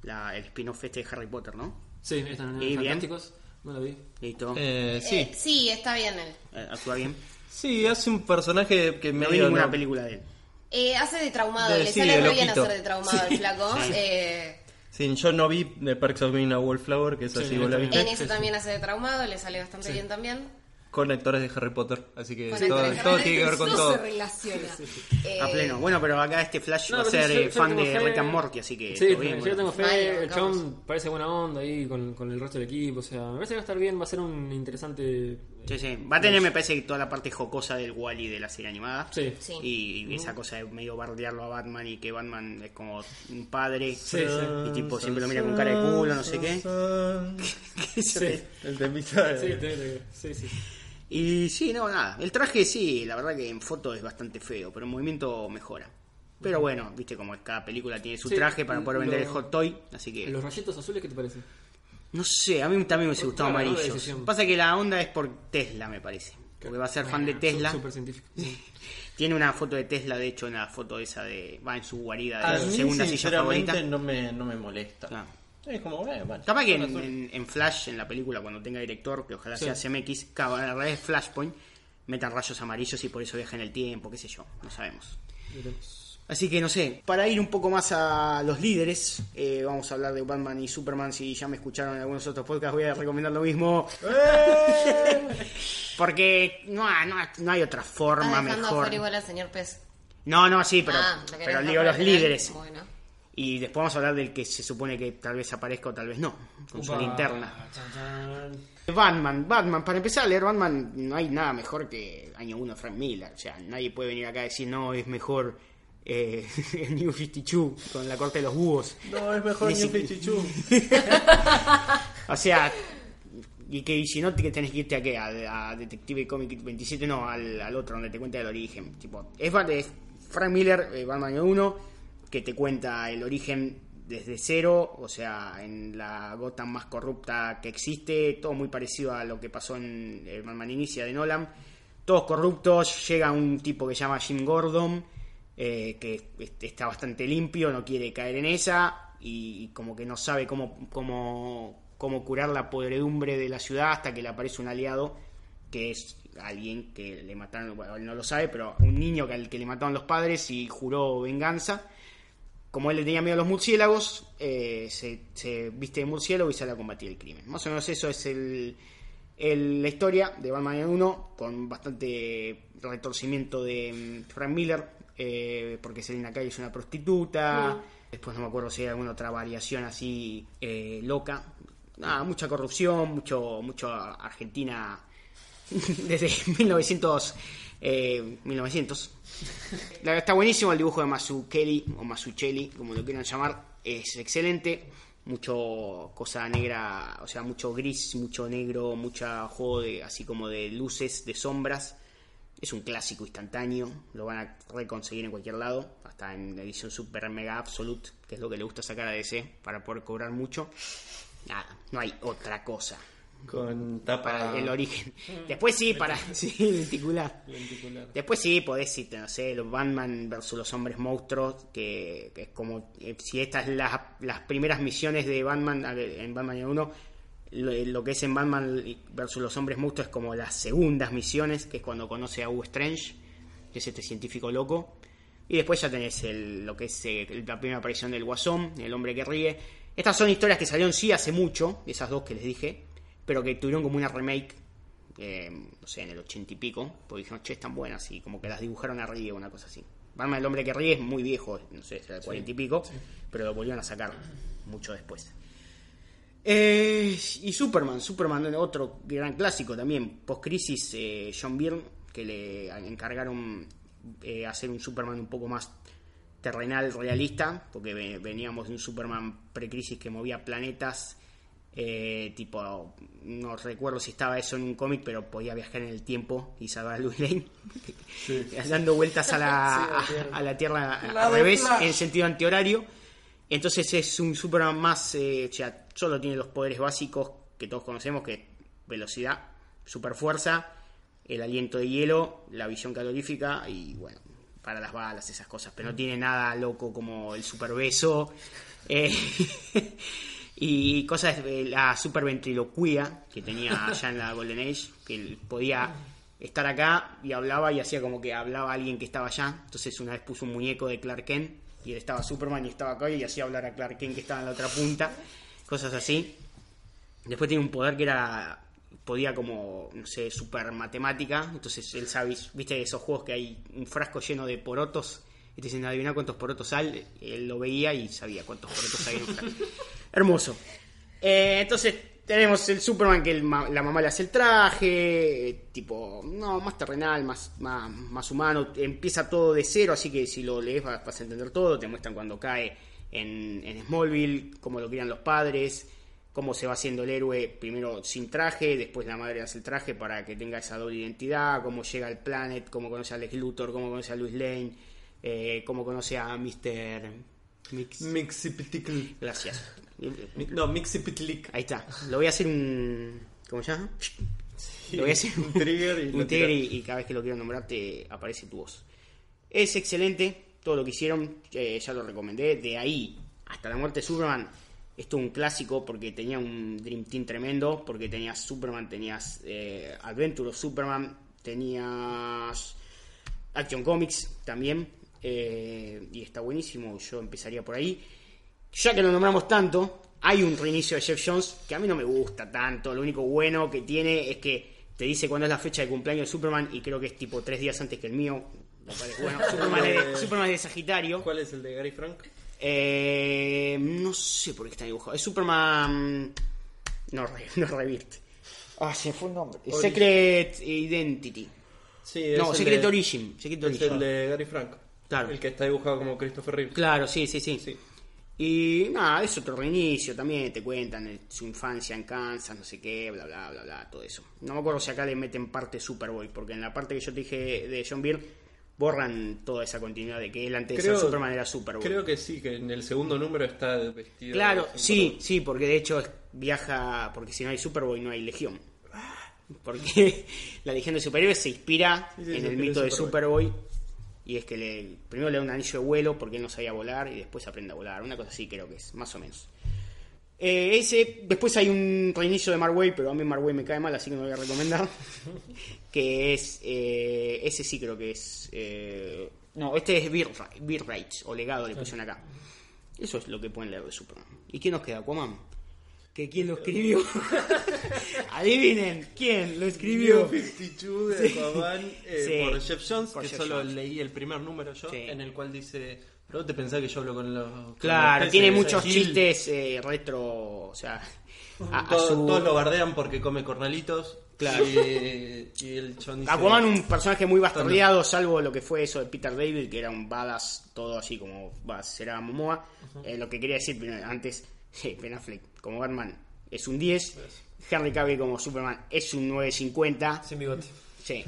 la, el spin-off este de Harry Potter, ¿no? Sí, están ¿Y bien? fantásticos. No lo vi. Listo. Eh, sí, Eh, sí, está bien él. Eh, Actúa bien. sí, hace un personaje que No me vi ninguna película de él. Eh, hace de traumado, De- le sí, sale de muy bien hacer de traumado el flaco. Eh, Sí, yo no vi The Perks of Being a Wallflower, que es Sí, así, vos la en ese también hace de traumado, le sale bastante bien también. Con actores de Harry Potter, así que todo, todo tiene que ver con todo. se relaciona. Eh, A pleno. Bueno, pero acá este Flash No, va a ser yo- yo fan de fe- Rick and Morty, así que Sí, todo bien. yo bueno. tengo fe, Vale, el chabón parece buena onda ahí con, con el resto del equipo, o sea, me parece que va a estar bien, va a ser un interesante... Sí, sí. Va a tener, me parece, toda la parte jocosa del Wally de la serie animada. Sí. Sí. Y, y esa cosa de medio bardearlo a Batman y que Batman es como un padre. Sí, sí. Y tipo siempre lo mira con cara de culo, no sé qué. ¿Qué. El temita sí, sí. Y sí, no, nada. El traje sí, la verdad que en foto es bastante feo, pero en movimiento mejora. Pero bueno, viste como cada película tiene su Sí, traje para poder vender lo- el hot toy, así que... ¿Los rayitos azules qué te parece? No sé, a mí también me hubiese gustado Claro, ¿no? La amarillos. decisión. Pasa que la onda es por Tesla, me parece. Porque va a ser fan de Tesla. Súper científico. sí. Tiene una foto de Tesla, de hecho, en la foto esa de... Va en su guarida, A de su mí, segunda silla sinceramente, favorita. no me, no me molesta. Claro. Es como, eh, bueno, Capaz que en, en- en Flash, en la película, cuando tenga director, que ojalá Sí. sea CMX, claro, a la vez Flashpoint, metan rayos amarillos y por eso viaja en el tiempo, qué sé yo, no sabemos. Veremos. Así que no sé, para ir un poco más a los líderes, eh, vamos a hablar de Batman y Superman. Si ya me escucharon en algunos otros podcasts, voy a recomendar lo mismo. Porque no, hay- no, hay- no hay otra forma mejor. igual al señor Pez. No, no, sí, pero, ah, pero digo los líderes. Bueno. Y después vamos a hablar del que se supone que tal vez aparezca o tal vez no, con su Upa. linterna. Chan, chan. Batman, Batman, para empezar a leer Batman no hay nada mejor que año 1 Frank Miller, o sea, nadie puede venir acá a decir no, es mejor eh, el New 52 con la corte de los búhos. No, es mejor Ni New si- 52. O sea, y que y si no que tenés que irte a qué, a, a Detective Comic 27, no, al, al otro donde te cuenta el origen. Tipo, es, es Frank Miller, eh, Batman año 1, que te cuenta el origen desde cero, o sea, en la Gotham más corrupta que existe, todo muy parecido a lo que pasó en el Batman Inicia de Nolan. Todos corruptos, llega un tipo que se llama Jim Gordon, eh, que est- está bastante limpio, no quiere caer en esa y, como que no sabe cómo, cómo, cómo curar la podredumbre de la ciudad hasta que le aparece un aliado que es alguien que le mataron, bueno, él no lo sabe, pero un niño al que le mataron los padres y juró venganza. Como él le tenía miedo a los murciélagos, eh, se, se viste de murciélago y sale a combatir el crimen. Más o menos eso es el, el- la historia de Batman 1, con bastante retorcimiento de mm, Frank Miller, eh, porque Selina Kyle es una prostituta. Después no me acuerdo si hay alguna otra variación así eh, loca. Nada, mucha corrupción, mucho, mucho Argentina desde 1900. Eh, 1900. La verdad está buenísimo el dibujo de Mazzucchelli o Mazzucchelli, como lo quieran llamar, es excelente. Mucho cosa negra, o sea, mucho gris, mucho negro, mucha juego de, así como de luces, de sombras. Es un clásico instantáneo, lo van a reconseguir en cualquier lado, hasta en la edición Super Mega Absolute, que es lo que le gusta sacar a DC para poder cobrar mucho. Nada, no hay otra cosa Con tapa. para el origen. Después sí, para. Sí, lenticular. Después sí, podés irte, no sé, los Batman versus los hombres monstruos, que, que es como. eh, si estas las, las primeras misiones de Batman en Batman 1, lo, lo que es en Batman versus los hombres monstruos es como las segundas misiones, que es cuando conoce a Hugo Strange, que es este científico loco. Y después ya tenés el- lo que es eh, la primera aparición del Guasón, el hombre que ríe. Estas son historias que salieron sí hace mucho, esas dos que les dije, pero que tuvieron como una remake, eh, no sé, en el ochenta y pico, porque dijeron, che, están buenas, y como que las dibujaron arriba, una cosa así. Batman, el hombre que ríe, es muy viejo, no sé, será de cuarenta y pico, pero lo volvieron a sacar mucho después. Eh, y Superman, Superman, otro gran clásico también, post-crisis, eh, John Byrne, que le encargaron eh, hacer un Superman un poco más terrenal, realista, porque ve- veníamos de un Superman pre-crisis que movía planetas Eh, tipo, no recuerdo si estaba eso en un cómic, pero podía viajar en el tiempo y salvar a Lois Lane. Dando vueltas a la, a, a la Tierra La al revés, Flash. en sentido antihorario. Entonces es un Superman más, eh, o sea, solo tiene los poderes básicos que todos conocemos, que es velocidad, super fuerza, el aliento de hielo, la visión calorífica y bueno, para las balas, esas cosas. Pero no tiene nada loco como el super beso. eh, y cosas, eh, la super ventriloquía que tenía allá en la Golden Age, que podía estar acá y hablaba y hacía como que hablaba a alguien que estaba allá. Entonces una vez puso un muñeco de Clark Kent y él estaba Superman y estaba acá y hacía hablar a Clark Kent que estaba en la otra punta. Cosas así. Después tiene un poder que era podía como, no sé, super matemática. Entonces él sabe, viste esos juegos que hay un frasco lleno de porotos y te dicen adivina cuántos porotos hay. Él lo veía y sabía cuántos porotos hay un frasco. Hermoso. Eh, entonces tenemos el Superman que la mamá le hace el traje, tipo, no, más terrenal, más, más, más humano. Empieza todo de cero, así que si lo lees vas, a entender todo. Te muestran cuando cae en, en Smallville, cómo lo crían los padres, cómo se va haciendo el héroe primero sin traje, después la madre hace el traje para que tenga esa doble identidad, cómo llega al Planet, cómo conoce a Lex Luthor, cómo conoce a Luis Lane, eh, cómo conoce a Mr. Mix. Gracias. No, Mixipitlic. Ahí está. Lo voy a hacer un. ¿Cómo se llama? Lo voy a hacer un trigger y un trigger y cada vez que lo quiero nombrar te aparece tu voz. Es excelente todo lo que hicieron, eh, ya lo recomendé. De ahí hasta la muerte de Superman, esto es un clásico porque tenía un Dream Team tremendo. Porque tenías Superman, tenías eh, Adventure of Superman, tenías Action Comics también. Eh, y está buenísimo, yo empezaría por ahí. Ya que lo nombramos tanto, hay un reinicio de Jeff Jones que a mí no me gusta tanto. Lo único bueno que tiene es que te dice cuándo es la fecha de cumpleaños de Superman y creo que es tipo tres días antes que el mío. Bueno, Superman es de, Superman es de Sagitario. ¿Cuál es el de Gary Frank? Eh, no sé por qué está dibujado. Es Superman. No, no Rebirth. Ah, se fue el nombre. Secret Identity. Sí, es No, el Secret de- Origin. Secret Es Origin. el de Gary Frank. Claro. El que está dibujado como Christopher Reeve. Claro, sí, sí, sí, Sí. Y nada, es otro reinicio también, te cuentan eh, su infancia en Kansas, no sé qué, bla, bla, bla, bla, todo eso. No me acuerdo si acá le meten parte Superboy, porque en la parte que yo te dije de John Byrne, borran toda esa continuidad de que él antes de ser Superman era Superboy. Creo que sí, que en el segundo número está vestido. Claro, sí, sí, porque de hecho viaja, porque si no hay Superboy no hay Legión. Porque la Legión de Superhéroes se inspira Sí, sí, en el mito de Superboy. Y es que le, primero le da un anillo de vuelo porque él no sabía volar y después aprende a volar. Una cosa así creo que es, más o menos. Eh, ese, después hay un reinicio de Marway, pero a mí Marway me cae mal, así que no lo voy a recomendar. que es, eh, ese sí creo que es... eh, no, este es Beer, Rights, o legado le pusieron acá. Eso es lo que pueden leer de Superman. ¿Y quién nos queda? Aquaman. ¿Que quién lo escribió? Adivinen, ¿quién lo escribió? 52 de Aquaman eh, Sí. por Jeff Jones, Por que Jeff solo Jones. leí el primer número yo, Sí. en el cual dice, pero te pensás que yo hablo con los... con Claro, los tiene muchos Gil". chistes eh, retro, o sea, a- a Todos, su- todos lo bardean porque come cornalitos. Claro. Y, y el dice... Aquaman un personaje muy bastardeado, salvo lo que fue eso de Peter David, que era un badass, todo así como será Momoa. Eh, lo que quería decir antes, Ben Affleck como Batman es un 10, Henry Cavill como Superman es un 9.50, Sin bigote. sí,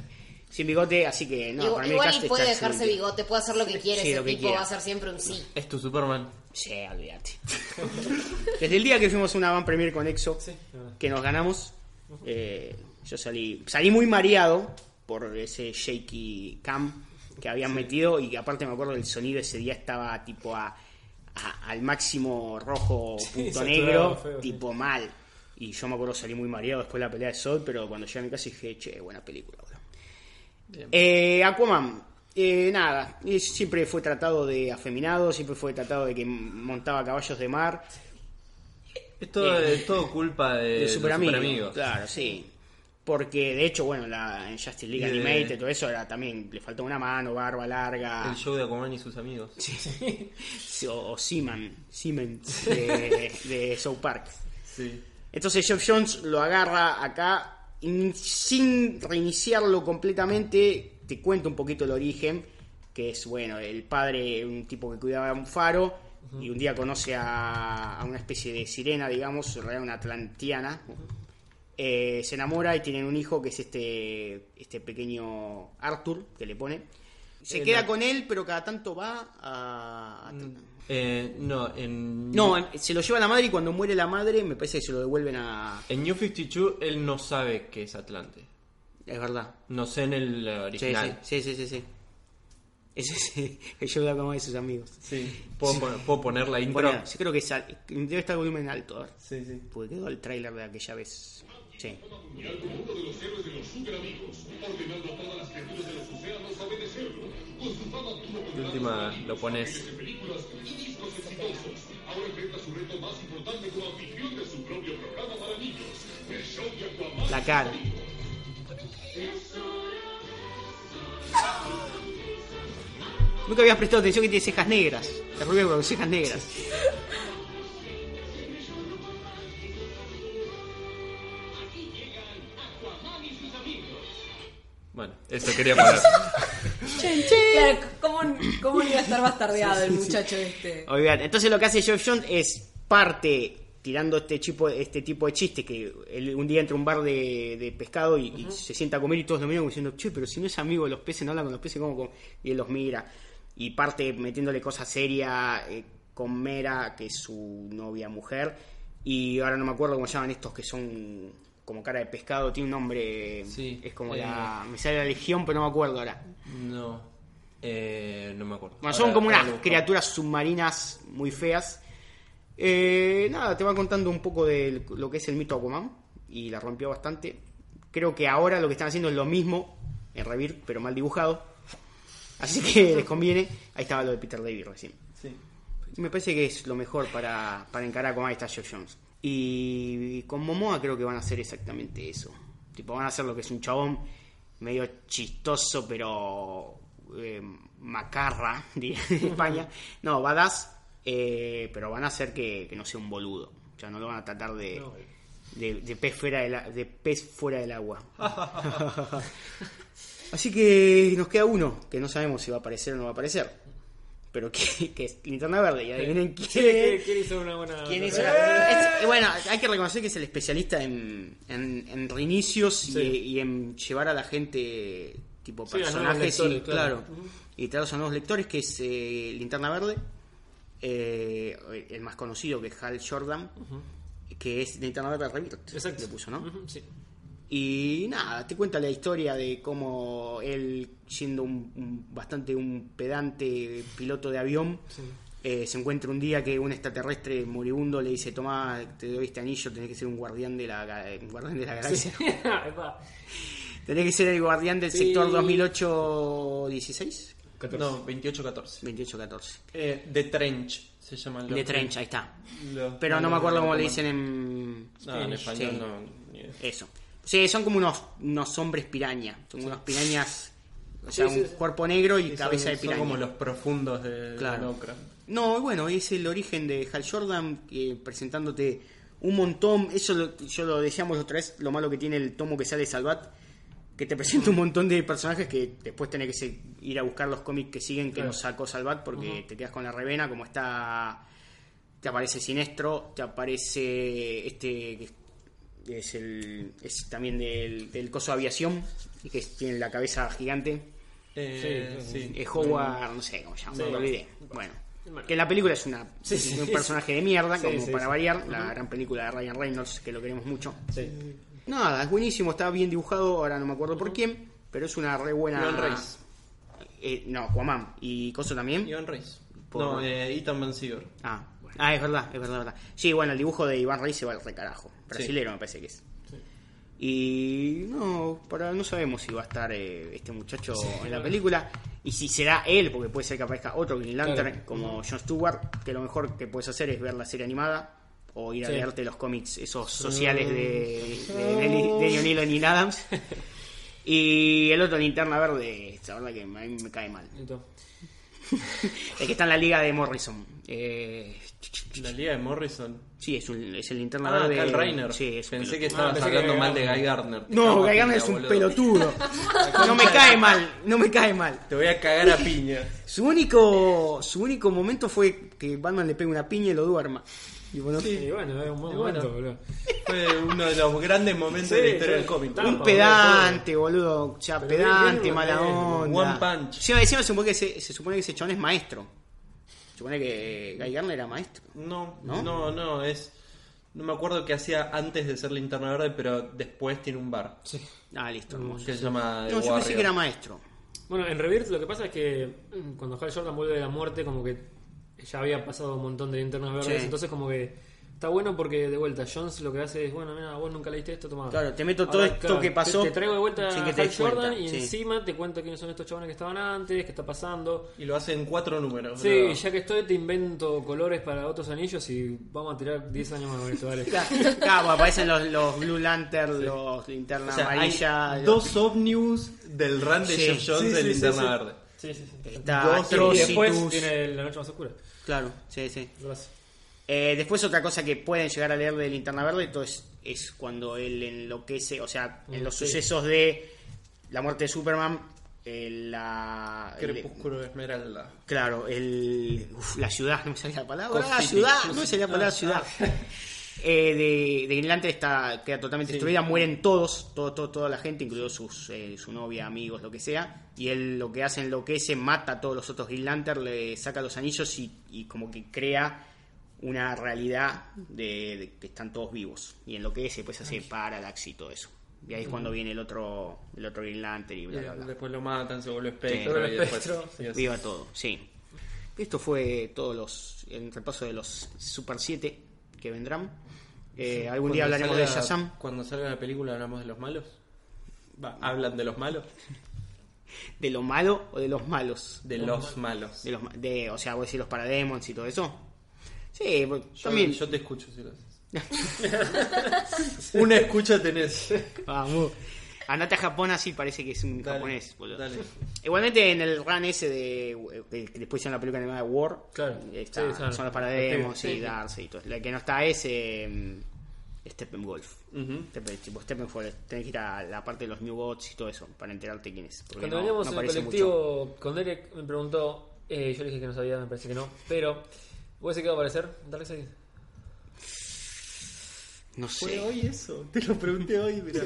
sin bigote, así que no, igual para mí el igual cast y puede está dejarse excelente. bigote, puede hacer lo que quiere, Sí, ese lo que tipo quiera. va a ser siempre un sí. Es tu Superman. Sí, olvídate. Desde el día que fuimos a una van premier con EXO, Sí, que nos ganamos, eh, yo salí, salí muy mareado por ese shaky cam que habían metido y que aparte me acuerdo el sonido ese día estaba tipo a, a- al máximo rojo punto negro, feo, sí. tipo mal. Y yo me acuerdo salí muy mareado después de la pelea de Sol, pero cuando llegué a mi casa dije, che, buena película. bro". Eh, Aquaman, eh, nada, eh, siempre fue tratado de afeminado, siempre fue tratado de que montaba caballos de mar, Es todo, es todo culpa de, de super amigos. superamigos. Claro, sí. Porque de hecho, bueno, la, en Justice League de- Animated, todo eso era también, le faltaba una mano, barba larga. El show de Aquaman y sus amigos. Sí, O, o Seaman, Seaman de, de South Park. Sí. Entonces Jeff Jones lo agarra acá y sin reiniciarlo completamente, te cuento un poquito el origen, que es, bueno, el padre, un tipo que cuidaba un faro, y un día conoce a, a una especie de sirena, digamos, en realidad una atlantiana. Eh, se enamora y tienen un hijo que es este, este pequeño Arthur, que le pone. Se Eh, queda no. con él, pero cada tanto va a... a- Eh, no, en, No, se lo lleva la madre y cuando muere la madre me parece que se lo devuelven a... en New 52 él no sabe que es Atlante. Es verdad. No sé en el original. sí, sí, sí, sí. Ese sí, que yo hablaba con de sus amigos. Sí. ¿Puedo, pon- puedo poner la intro? Bueno, yo creo que sal- debe estar el volumen alto, a ver. Sí, sí. Porque quedó el tráiler de aquella vez. Sí. De última lo pones. La cara. Nunca habías prestado atención que tiene cejas negras. Rubio con cejas negras. Bueno, eso quería poner. Claro, ¿cómo, cómo no iba a estar bastardeado el muchacho este? Olvidate. Entonces lo que hace Geoff Jones es parte tirando este tipo, este tipo de chiste que él un día entra a un bar de, de pescado y, y se sienta a comer y todos lo miran como diciendo, che, pero si no es amigo de los peces, no habla con los peces, ¿cómo, cómo?". Y él los mira. Y parte metiéndole cosas serias eh, con Mera, que es su novia mujer. Y ahora no me acuerdo cómo llaman estos que son como cara de pescado, tiene un nombre, Sí, es como eh. la... Me sale la legión, pero no me acuerdo ahora. No. Eh, no me acuerdo. Bueno, son Ahora- como unas criaturas submarinas muy feas. Eh, nada, te va contando un poco de lo que es el mito Aquaman y la rompió bastante. Creo que ahora lo que están haciendo es lo mismo en Revir, pero mal dibujado. Así que les conviene. Ahí estaba lo de Peter David recién. Sí. Me parece que es lo mejor para, para encarar con Geoff Jones. Y con Momoa creo que van a hacer exactamente eso. Tipo, van a hacer lo que es un chabón medio chistoso, pero eh, macarra, en España. No, badass, eh, pero van a hacer que, que no sea un boludo. O sea, no lo van a tratar de, de, de pez, fuera del, a- de pez fuera del agua. Así que nos queda uno, que no sabemos si va a aparecer o no va a aparecer. Pero que, que es Linterna Verde. Y adivinen quién Sí, es. ¿Quién hizo una buena.? ¿Quién hizo la- es- bueno, hay que reconocer que es el especialista en, en, en reinicios y- Sí. y, en llevar a la gente tipo Sí, personajes y, claro, claro. y traerlos a nuevos lectores, que es eh, Linterna Verde, eh, el más conocido que es Hal Jordan, que es Linterna Verde Rebirth, Exacto. le puso, ¿no? Sí. Y nada, te cuenta la historia de cómo él, siendo un, un- bastante un pedante piloto de avión, eh, se encuentra un día que un extraterrestre moribundo le dice, toma, te doy este anillo, tenés que ser un guardián de la, un guardián de la galaxia. Va. tenés que ser el guardián del Sí. sector 2008-16. No, 28-14. 28-14. Eh, The Trench se llama el De otro. Trench, ahí está. Los- Pero no me acuerdo cómo le dicen en... No, en español Sí. no. Eso. Sí, son como unos, unos hombres piraña. Son unos pirañas. O sea, Sí, sí, un sí. cuerpo negro y Sí, cabeza son, de son piraña. como los profundos de, Claro. de. No, y bueno, es el origen de Hal Jordan eh, presentándote un montón. Eso lo- yo lo decíamos otra vez, lo malo que tiene el tomo que sale de Salvat, que te presenta un montón de personajes que después tenés que se- ir a buscar los cómics que siguen que Claro. no sacó Salvat porque te quedas con la revena, como está. Te aparece Sinestro, te aparece este es el es también del, del coso de aviación y que tiene la cabeza gigante. Eh, Sí, sí. Eh, Howard, no sé cómo se llama, Sí. me lo olvidé. Bueno, Bueno. que en la película es una, Sí, sí. un personaje de mierda, Sí, como sí, para sí. variar. La gran película de Ryan Reynolds, que lo queremos mucho. Sí. Nada, es buenísimo, está bien dibujado, ahora no me acuerdo por quién, pero es una re buena. Reis. Eh, no, Aquaman. ¿Y Coso también? Ivan Reis. Por- No, eh, Ethan Van Siever. Ah, ah, es verdad, es verdad, es verdad. Sí, bueno, el dibujo de Iván Reis se va al recarajo. Brasilero me parece que es. Y no, para, no sabemos si va a estar eh, este muchacho en la película y si será él, porque puede ser que aparezca otro Green Lantern Claro. como John Stewart, que lo mejor que puedes hacer es ver la serie animada o ir a leerte los cómics esos sociales de, de, de O'Neill y Adams. Y el otro linterna verde, la verdad que a mí me cae mal. el que está en la liga de Morrison. Eh, La liga de Morrison. sí, es, un, es el linterna Ah, verde. Kyle Reiner. Sí, es un Pensé pelotudo. que estabas pensé que hablando mal de. Guy Gardner. No, Guy Gardner es un boludo. pelotudo. No me cae mal, no me cae mal. Te voy a cagar a piña. Su único, su único momento fue que Batman le pega una piña y lo duerma. Y bueno, Y bueno, es un buen bueno. momento, boludo. Fue uno de los grandes momentos Sí, de la historia sí. del cómic. Un pedante, boludo. O sea, Pero pedante, bien, mala bien. onda. One punch. Sí, encima se supone que ese, se supone que ese chabón es maestro. Se supone que Guy Gardner era maestro. No, ¿No? no, no, es. No me acuerdo qué hacía antes de ser linterna verde, pero después tiene un bar Sí. Ah, listo, hermoso. que se llama The No, yo pensé que era maestro. Bueno, en Rebirth lo que pasa es que mm, cuando Hal Jordan vuelve de la muerte, como que ya había pasado un montón de linternas verdes, Sí. entonces como que está bueno porque de vuelta Jones lo que hace es, bueno, mira, vos nunca leíste esto, toma. Claro, te meto todo esto claro, que pasó Te, te traigo de vuelta sin que te Hal des cuenta, Jordan y sí. encima te cuento quiénes son estos chabones que estaban antes, qué está pasando. Y lo hace en cuatro números. Sí, ¿no? ya que estoy te invento colores para otros anillos y vamos a tirar 10 años más con esto, dale. Claro, aparecen los, los Blue Lantern, los linternas O sea, hay amarillas. dos ómnibus del run de Sí. Jeff Jones Sí, de sí, linterna sí, sí. verde. Sí, sí, sí. Está Dos Y después tiene la noche más oscura. Claro, sí, sí. Gracias. Eh, después otra cosa que pueden llegar a leer de Linterna Verde esto es, es cuando él enloquece, o sea, en los Sí. sucesos de la muerte de Superman, eh, la... Crepúsculo de Esmeralda. claro, el, uf, la ciudad, no me salía la palabra, Cold la ciudad, no me salía la palabra ciudad. Eh, de, de Green Lantern está, queda totalmente destruida, mueren todos, todo, todo, toda la gente, incluido sus, eh, su novia, amigos, lo que sea. Y él lo que hace enloquece, mata a todos los otros Green Lantern, le saca los anillos y, y como que crea una realidad de, de que están todos vivos. Y enloquece, pues hace Parallax y todo eso. Y ahí es cuando viene el otro, el otro Green Lantern y bla, bla, bla. Después lo matan, se vuelve Sí. espectro. Vuelve y después-. Viva todo, sí. Esto fue todos los el repaso de los Super 7 que vendrán. Eh, algún día Cuando hablaremos de Shazam. Cuando salga la película hablamos de los malos. Va, hablan de los malos. ¿De lo malo o de los malos? De los malos. De los, de, o sea, voy a decir los Parademons y todo eso. Sí, Yo, también. yo te escucho si lo haces. Una escucha tenés. Vamos. Andate a Japón así parece que es un Dale, japonés, boludo. dale. Igualmente en el run ese de eh, que después hicieron la película animada de War, Claro. está- Sí, claro. son los Parademons Sí, y sí. Darcy y todo. La que no está es eh, Steppenwolf. Ujú. Steppen, tipo Steppenwolf. Tenés que ir a la parte de los New Gods y todo eso para enterarte quién es. Cuando no- veníamos no en el colectivo con Derek me preguntó, eh, yo le dije que no sabía, me parece que no, pero ¿vos se qué va a aparecer? Dale seguir. No Fue sé. hoy eso. Te lo pregunté hoy, mirá.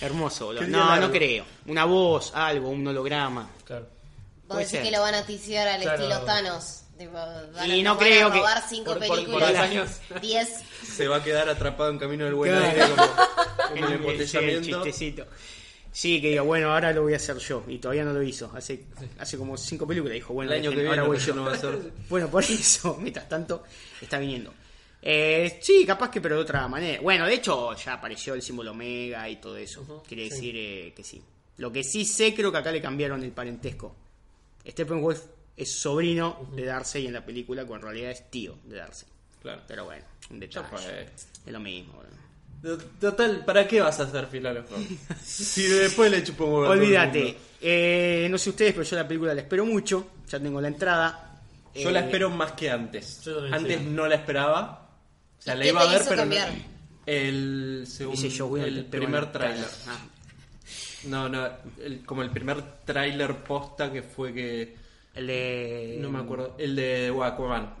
Hermoso, boludo. Quería No, no creo. Una voz, algo, un holograma. Claro. Vos Puede decís ser. que lo van a ticiar al Claro. estilo Thanos. Tipo, van Y a- no van creo a que- robar cinco por- por- por películas. diez años. 10. Se va a quedar atrapado en camino del buen Claro. aire como, como el Sí, el embotellamiento. chistecito. Sí, que diga, bueno, ahora lo voy a hacer yo. Y todavía no lo hizo. Hace, hace como cinco películas dijo, bueno, El año que dejen, viene ahora voy recién yo. lo va a hacer. Bueno, por eso, mientras tanto, está viniendo. Eh, sí, capaz que, pero de otra manera. Bueno, de hecho, ya apareció el símbolo Omega y todo eso. Quiere decir eh, que sí. Lo que sí sé, creo que acá le cambiaron el parentesco. Steppenwolf es sobrino de Darcy en la película, cuando en realidad es tío de Darcy. Claro. Pero bueno, un detalle. Es lo mismo. boludo. Total, ¿para qué vas a hacer filósofo? si después le chupo un Olvídate. Eh, no sé ustedes, pero yo la película la espero mucho. Ya tengo la entrada. Yo Eh, la espero más que antes. Antes sí. no la esperaba. Sea, ¿Y la iba a ver, pero cambiar? no. El segundo, Dice Whedon, el en primer tráiler. Ah, No, no, el- como el primer tráiler posta que fue que el de. no me acuerdo, el de Aquaman.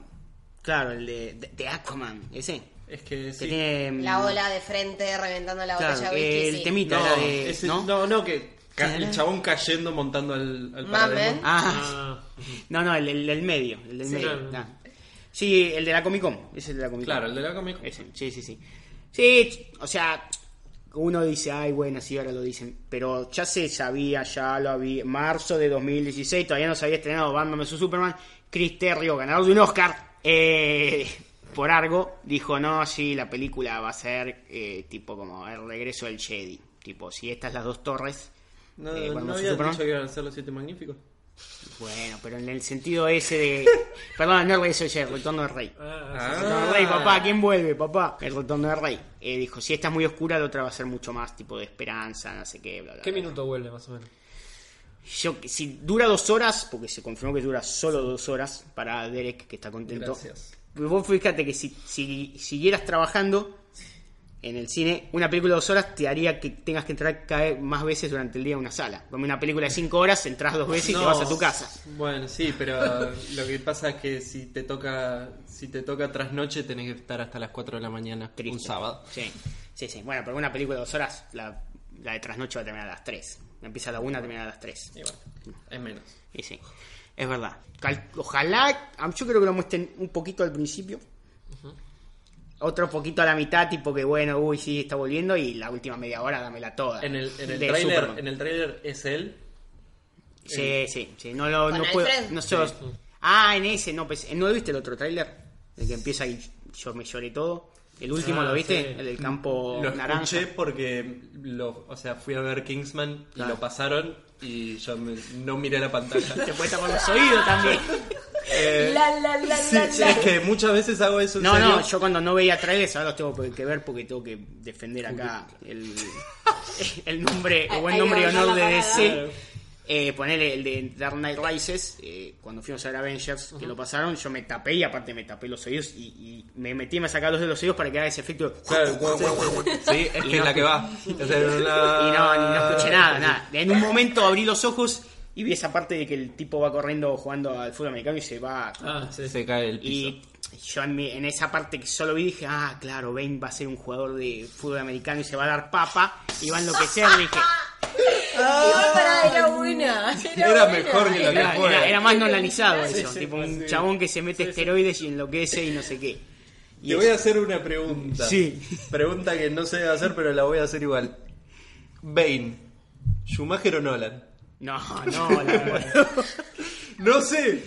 Claro, el de, de, de Aquaman, ese. Es que Que sí. tiene. mm, La ola de frente reventando la Claro, botella de whisky. el sí. temita no, de. ese- ¿no? no, no, que el chabón cayendo montando al, al. Ah, Ah, no, no, el, el del medio. El del Sí, medio. claro. Sí, el de la Comic Con. Es el de la Comic Con. Claro, el de la cómic. Ese, sí, sí, sí. Sí, o sea, uno dice, ay, bueno, sí, ahora lo dicen. Pero ya se sabía, ya lo había. Marzo de 2016, todavía no se había estrenado Batman vs Superman. Chris Terrio, ganador de un Oscar, eh, por algo, dijo, no, sí, la película va a ser eh, tipo como el regreso del Jedi. Tipo, si estas las dos torres. No, eh, no Superman. dicho que iban a ser los siete magníficos. Bueno, pero en el sentido ese de. Perdón, no el regreso del Jedi, el retorno del rey. ah, El retorno del rey, papá, ¿quién vuelve, papá? El retorno del rey. Eh, dijo, si esta es muy oscura, la otra va a ser mucho más tipo de esperanza, no sé qué, bla, bla. ¿Qué bla. minuto vuelve más o menos? Yo, si dura dos horas, porque se confirmó que dura solo dos horas para Derek, que está contento. Gracias. Pues Vos fíjate que si, si siguieras trabajando en el cine, una película de dos horas te haría que tengas que entrar cada vez más veces durante el día a una sala. Como una película de cinco horas, entras dos veces y te vas a tu casa. Bueno, sí, pero lo que pasa es que si te toca si te toca trasnoche tenés que estar hasta las 4 de la mañana Triste. un sábado. Sí, sí, sí. Bueno, pero una película de dos horas, la, la de trasnoche va a terminar a las tres. Empieza a la una, termina a las tres. Y bueno, es menos. Y sí, es verdad. Ojalá, yo creo que lo muestren un poquito al principio. Otro poquito a la mitad, tipo que bueno, uy, sí, está volviendo. Y la última media hora, dámela toda. En el, en el De trailer, en el tráiler es él. Sí, sí, sí. No lo ¿Con no puedo. No sé. Ah, en ese, no, pues, ¿no viste el otro tráiler? El que empieza y yo me lloré todo. El último, Ah, ¿lo viste? sí. El del campo Lo naranja. escuché porque lo, o sea, fui a ver Kingsman y Claro. lo pasaron y yo me- no miré la pantalla. Te puede tapar los oídos también. Eh, La, la, la, sí, la, sí, la. es que muchas veces hago eso en No, serio. no, yo cuando no veía trailers ahora los tengo que ver porque tengo que defender acá el, el nombre, el buen nombre y honor de. DC. Eh, ponerle el de Dark Knight Rises, eh, cuando fuimos a ver Avengers, que lo pasaron, yo me tapé y aparte me tapé los oídos y, y me metí, me sacaba los de los oídos para que haga ese efecto. de- Claro. Sí, es la que va. O sea, la- Y no escuché nada, nada. En un momento abrí los ojos y vi esa parte de que el tipo va corriendo jugando al fútbol americano y se va Ah. Se cae el piso. Y yo en, mi- en esa parte que solo vi dije, ah, claro, Bane va a ser un jugador de fútbol americano y se va a dar papa y va a enloquecer. Dije, Igual para, era buena. Era, Era buena. mejor que lo que era, fue. era- era más nolanizado eso, sí, tipo pues, un sí. chabón que se mete esteroides y enloquece y no sé qué. Y Te voy a hacer una pregunta. Sí. Pregunta que no sé hacer, pero la voy a hacer igual. Bane, ¿Schumacher o Nolan? No, no, la verdad. No sé.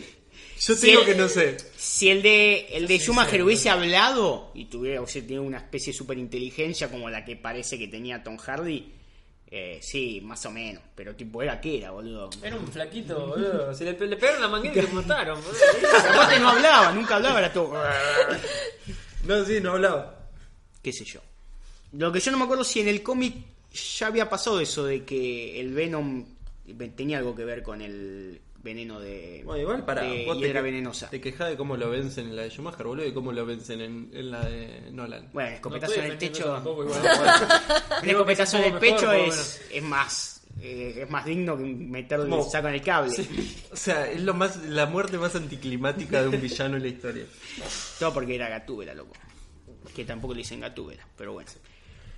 Yo te Si digo el- que no sé. Si el de, el de Schumacher hubiese hablado y tuviera, hubiese tenido una especie de superinteligencia como la que parece que tenía Tom Hardy, eh, sí, más o menos. Pero tipo, era que era, boludo. Era un flaquito, boludo. Se le, le pegaron la manguera y lo mataron, boludo. Aparte no hablaba, nunca hablaba, era todo. No, sí, no hablaba. qué sé yo. Lo que yo no me acuerdo si en el cómic ya había pasado eso de que el Venom tenía algo que ver con el veneno de, Bueno, igual para. de vos hiedra venenosa. Te quejas de cómo lo vencen en la de Schumacher, boludo, y cómo lo vencen en, en la de Nolan. Bueno, No escopetazo en el techo. tampoco, igual. Un es escopetazo un en el pecho es, es más eh, es más digno que meterle el Mo- saco en el cable. O sea, es lo más, la muerte más anticlimática de un villano en la historia. Todo porque era Gatúbela, loco. Que tampoco le dicen Gatúbela, pero bueno.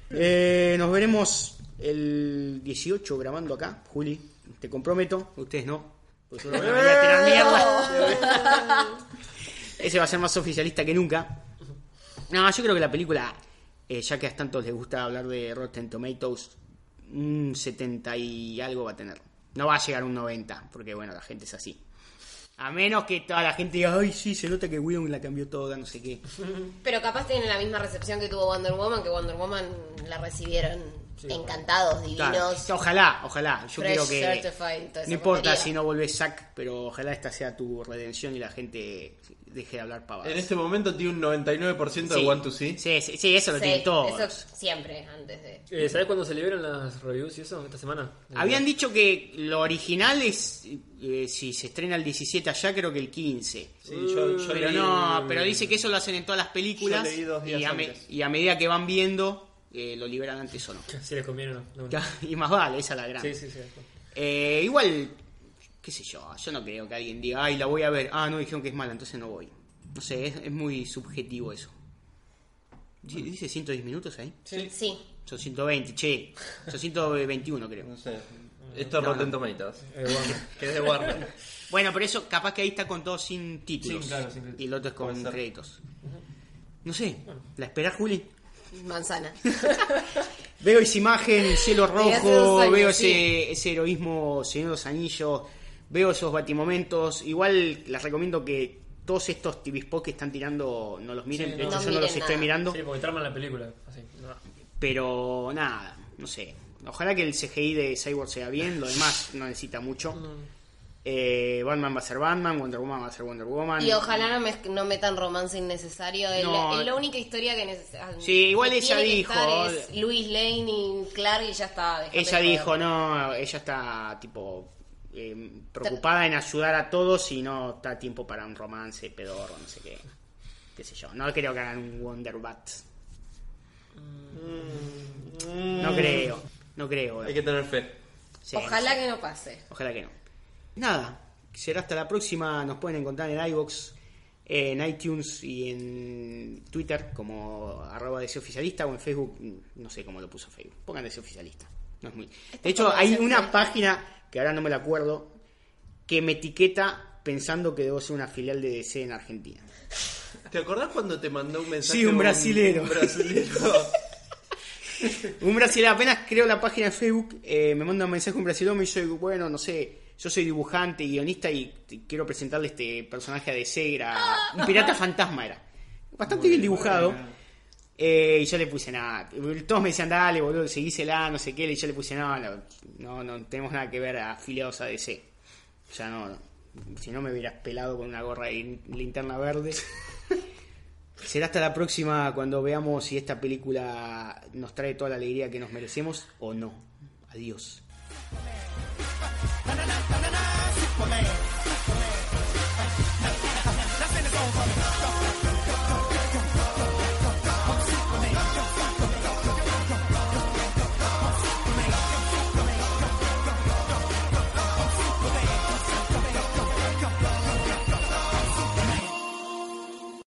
Eh, nos veremos el 18 grabando acá, Juli. Te comprometo, ustedes no. Porque van a tirar mierda. Ese va a ser más oficialista que nunca. No, yo creo que la película, eh, ya que a tantos les gusta hablar de Rotten Tomatoes, un 70 y algo va a tener. No va a llegar a un 90, porque bueno, la gente es así. A menos que toda la gente diga, ay, sí, se nota que Whedon la cambió toda, no sé qué. Pero capaz tienen la misma recepción que tuvo Wonder Woman, que Wonder Woman la recibieron encantados, divinos. Claro. Ojalá, ojalá. Yo creo que. No importa si no volvés Zack, pero ojalá esta sea tu redención y la gente deje de hablar pavadas. En este momento tiene un 99% de. One to See. Sí, sí, sí, eso lo Sí, tienen todos. eso siempre, antes de... Eh, ¿Sabes cuándo se liberan las reviews y eso? ¿Esta semana? Habían dicho que lo original es. eh, si se estrena el 17 allá, creo que el 15. Sí, yo, yo Pero leí- no, pero dice que eso lo hacen en todas las películas. Yo leí dos días y, a me- antes. y a medida que van viendo, eh, lo liberan antes o no. Si les conviene o no. no. Y más vale, esa es la gran. Sí, sí, sí. Eh, igual, qué sé yo, yo no creo que alguien diga, ay, la voy a ver. Ah, no, dijeron que es mala, entonces no voy. No sé, es, es muy subjetivo eso. Di- ¿Dice 110 minutos ahí? Sí. Son 120, che. Son 121 creo. No sé. Esto es No, Rotten no. Tomatoes. Eh, bueno. Que es de Warner. Bueno, pero eso capaz que ahí está con todo sin títulos. Sí, claro, sin. Y el otro es con créditos. No sé, ¿la esperás, Juli? Manzana. Veo esa imagen, el cielo rojo, años, veo sí. ese, ese heroísmo Señor de los Anillos, veo esos batimomentos. Igual les recomiendo que todos estos TV spots que están tirando no los miren. Sí, de no. hecho, No yo no los estoy mirando. Sí, porque traman la película. Así, no. Pero nada, no sé. Ojalá que el CGI de Cyborg sea bien, lo demás no necesita mucho. Eh, Batman va a ser Batman, Wonder Woman va a ser Wonder Woman. Y ojalá no, metan romance innecesario. Es, No. la, es la única historia que necesita. Sí, igual ella dijo- Es Louis Lane y Clark y ya está. Ella dijo, joder. no, ella está tipo eh, preocupada en ayudar a todos y no está tiempo para un romance, pedorro, no sé qué. Qué sé yo. No creo que hagan un Wonder Bat. No creo, no creo. Hay que tener fe. Sí, Ojalá no sé. que no pase. Ojalá que no. Nada, será hasta la próxima. Nos pueden encontrar en iVoox, en iTunes y en Twitter como arroba oficialista o en Facebook, no sé cómo lo puso Facebook. Pongan oficialista. No es muy... De hecho, hay una página que ahora no me la acuerdo que me etiqueta pensando que debo ser una filial de DC en Argentina. ¿Te acordás cuando te mandó un mensaje? Sí, un brasilero. Un brasilero. Un brasileño, apenas creo la página de Facebook, eh, me manda un mensaje un brasileño y me dice, bueno, no sé, yo soy dibujante y guionista y quiero presentarle este personaje a DC, era un pirata fantasma era. Bastante bien dibujado. Eh, y yo le puse nada. Todos me decían, dale, boludo, seguísela, no sé qué. Y yo le puse, no, no, no, no tenemos nada que ver afiliados a DC. O sea, no, no. Si no me hubieras pelado con una gorra de linterna verde. Será hasta la próxima cuando veamos si esta película nos trae toda la alegría que nos merecemos o no. Adiós. Superman. Superman. Superman. Nothing is over.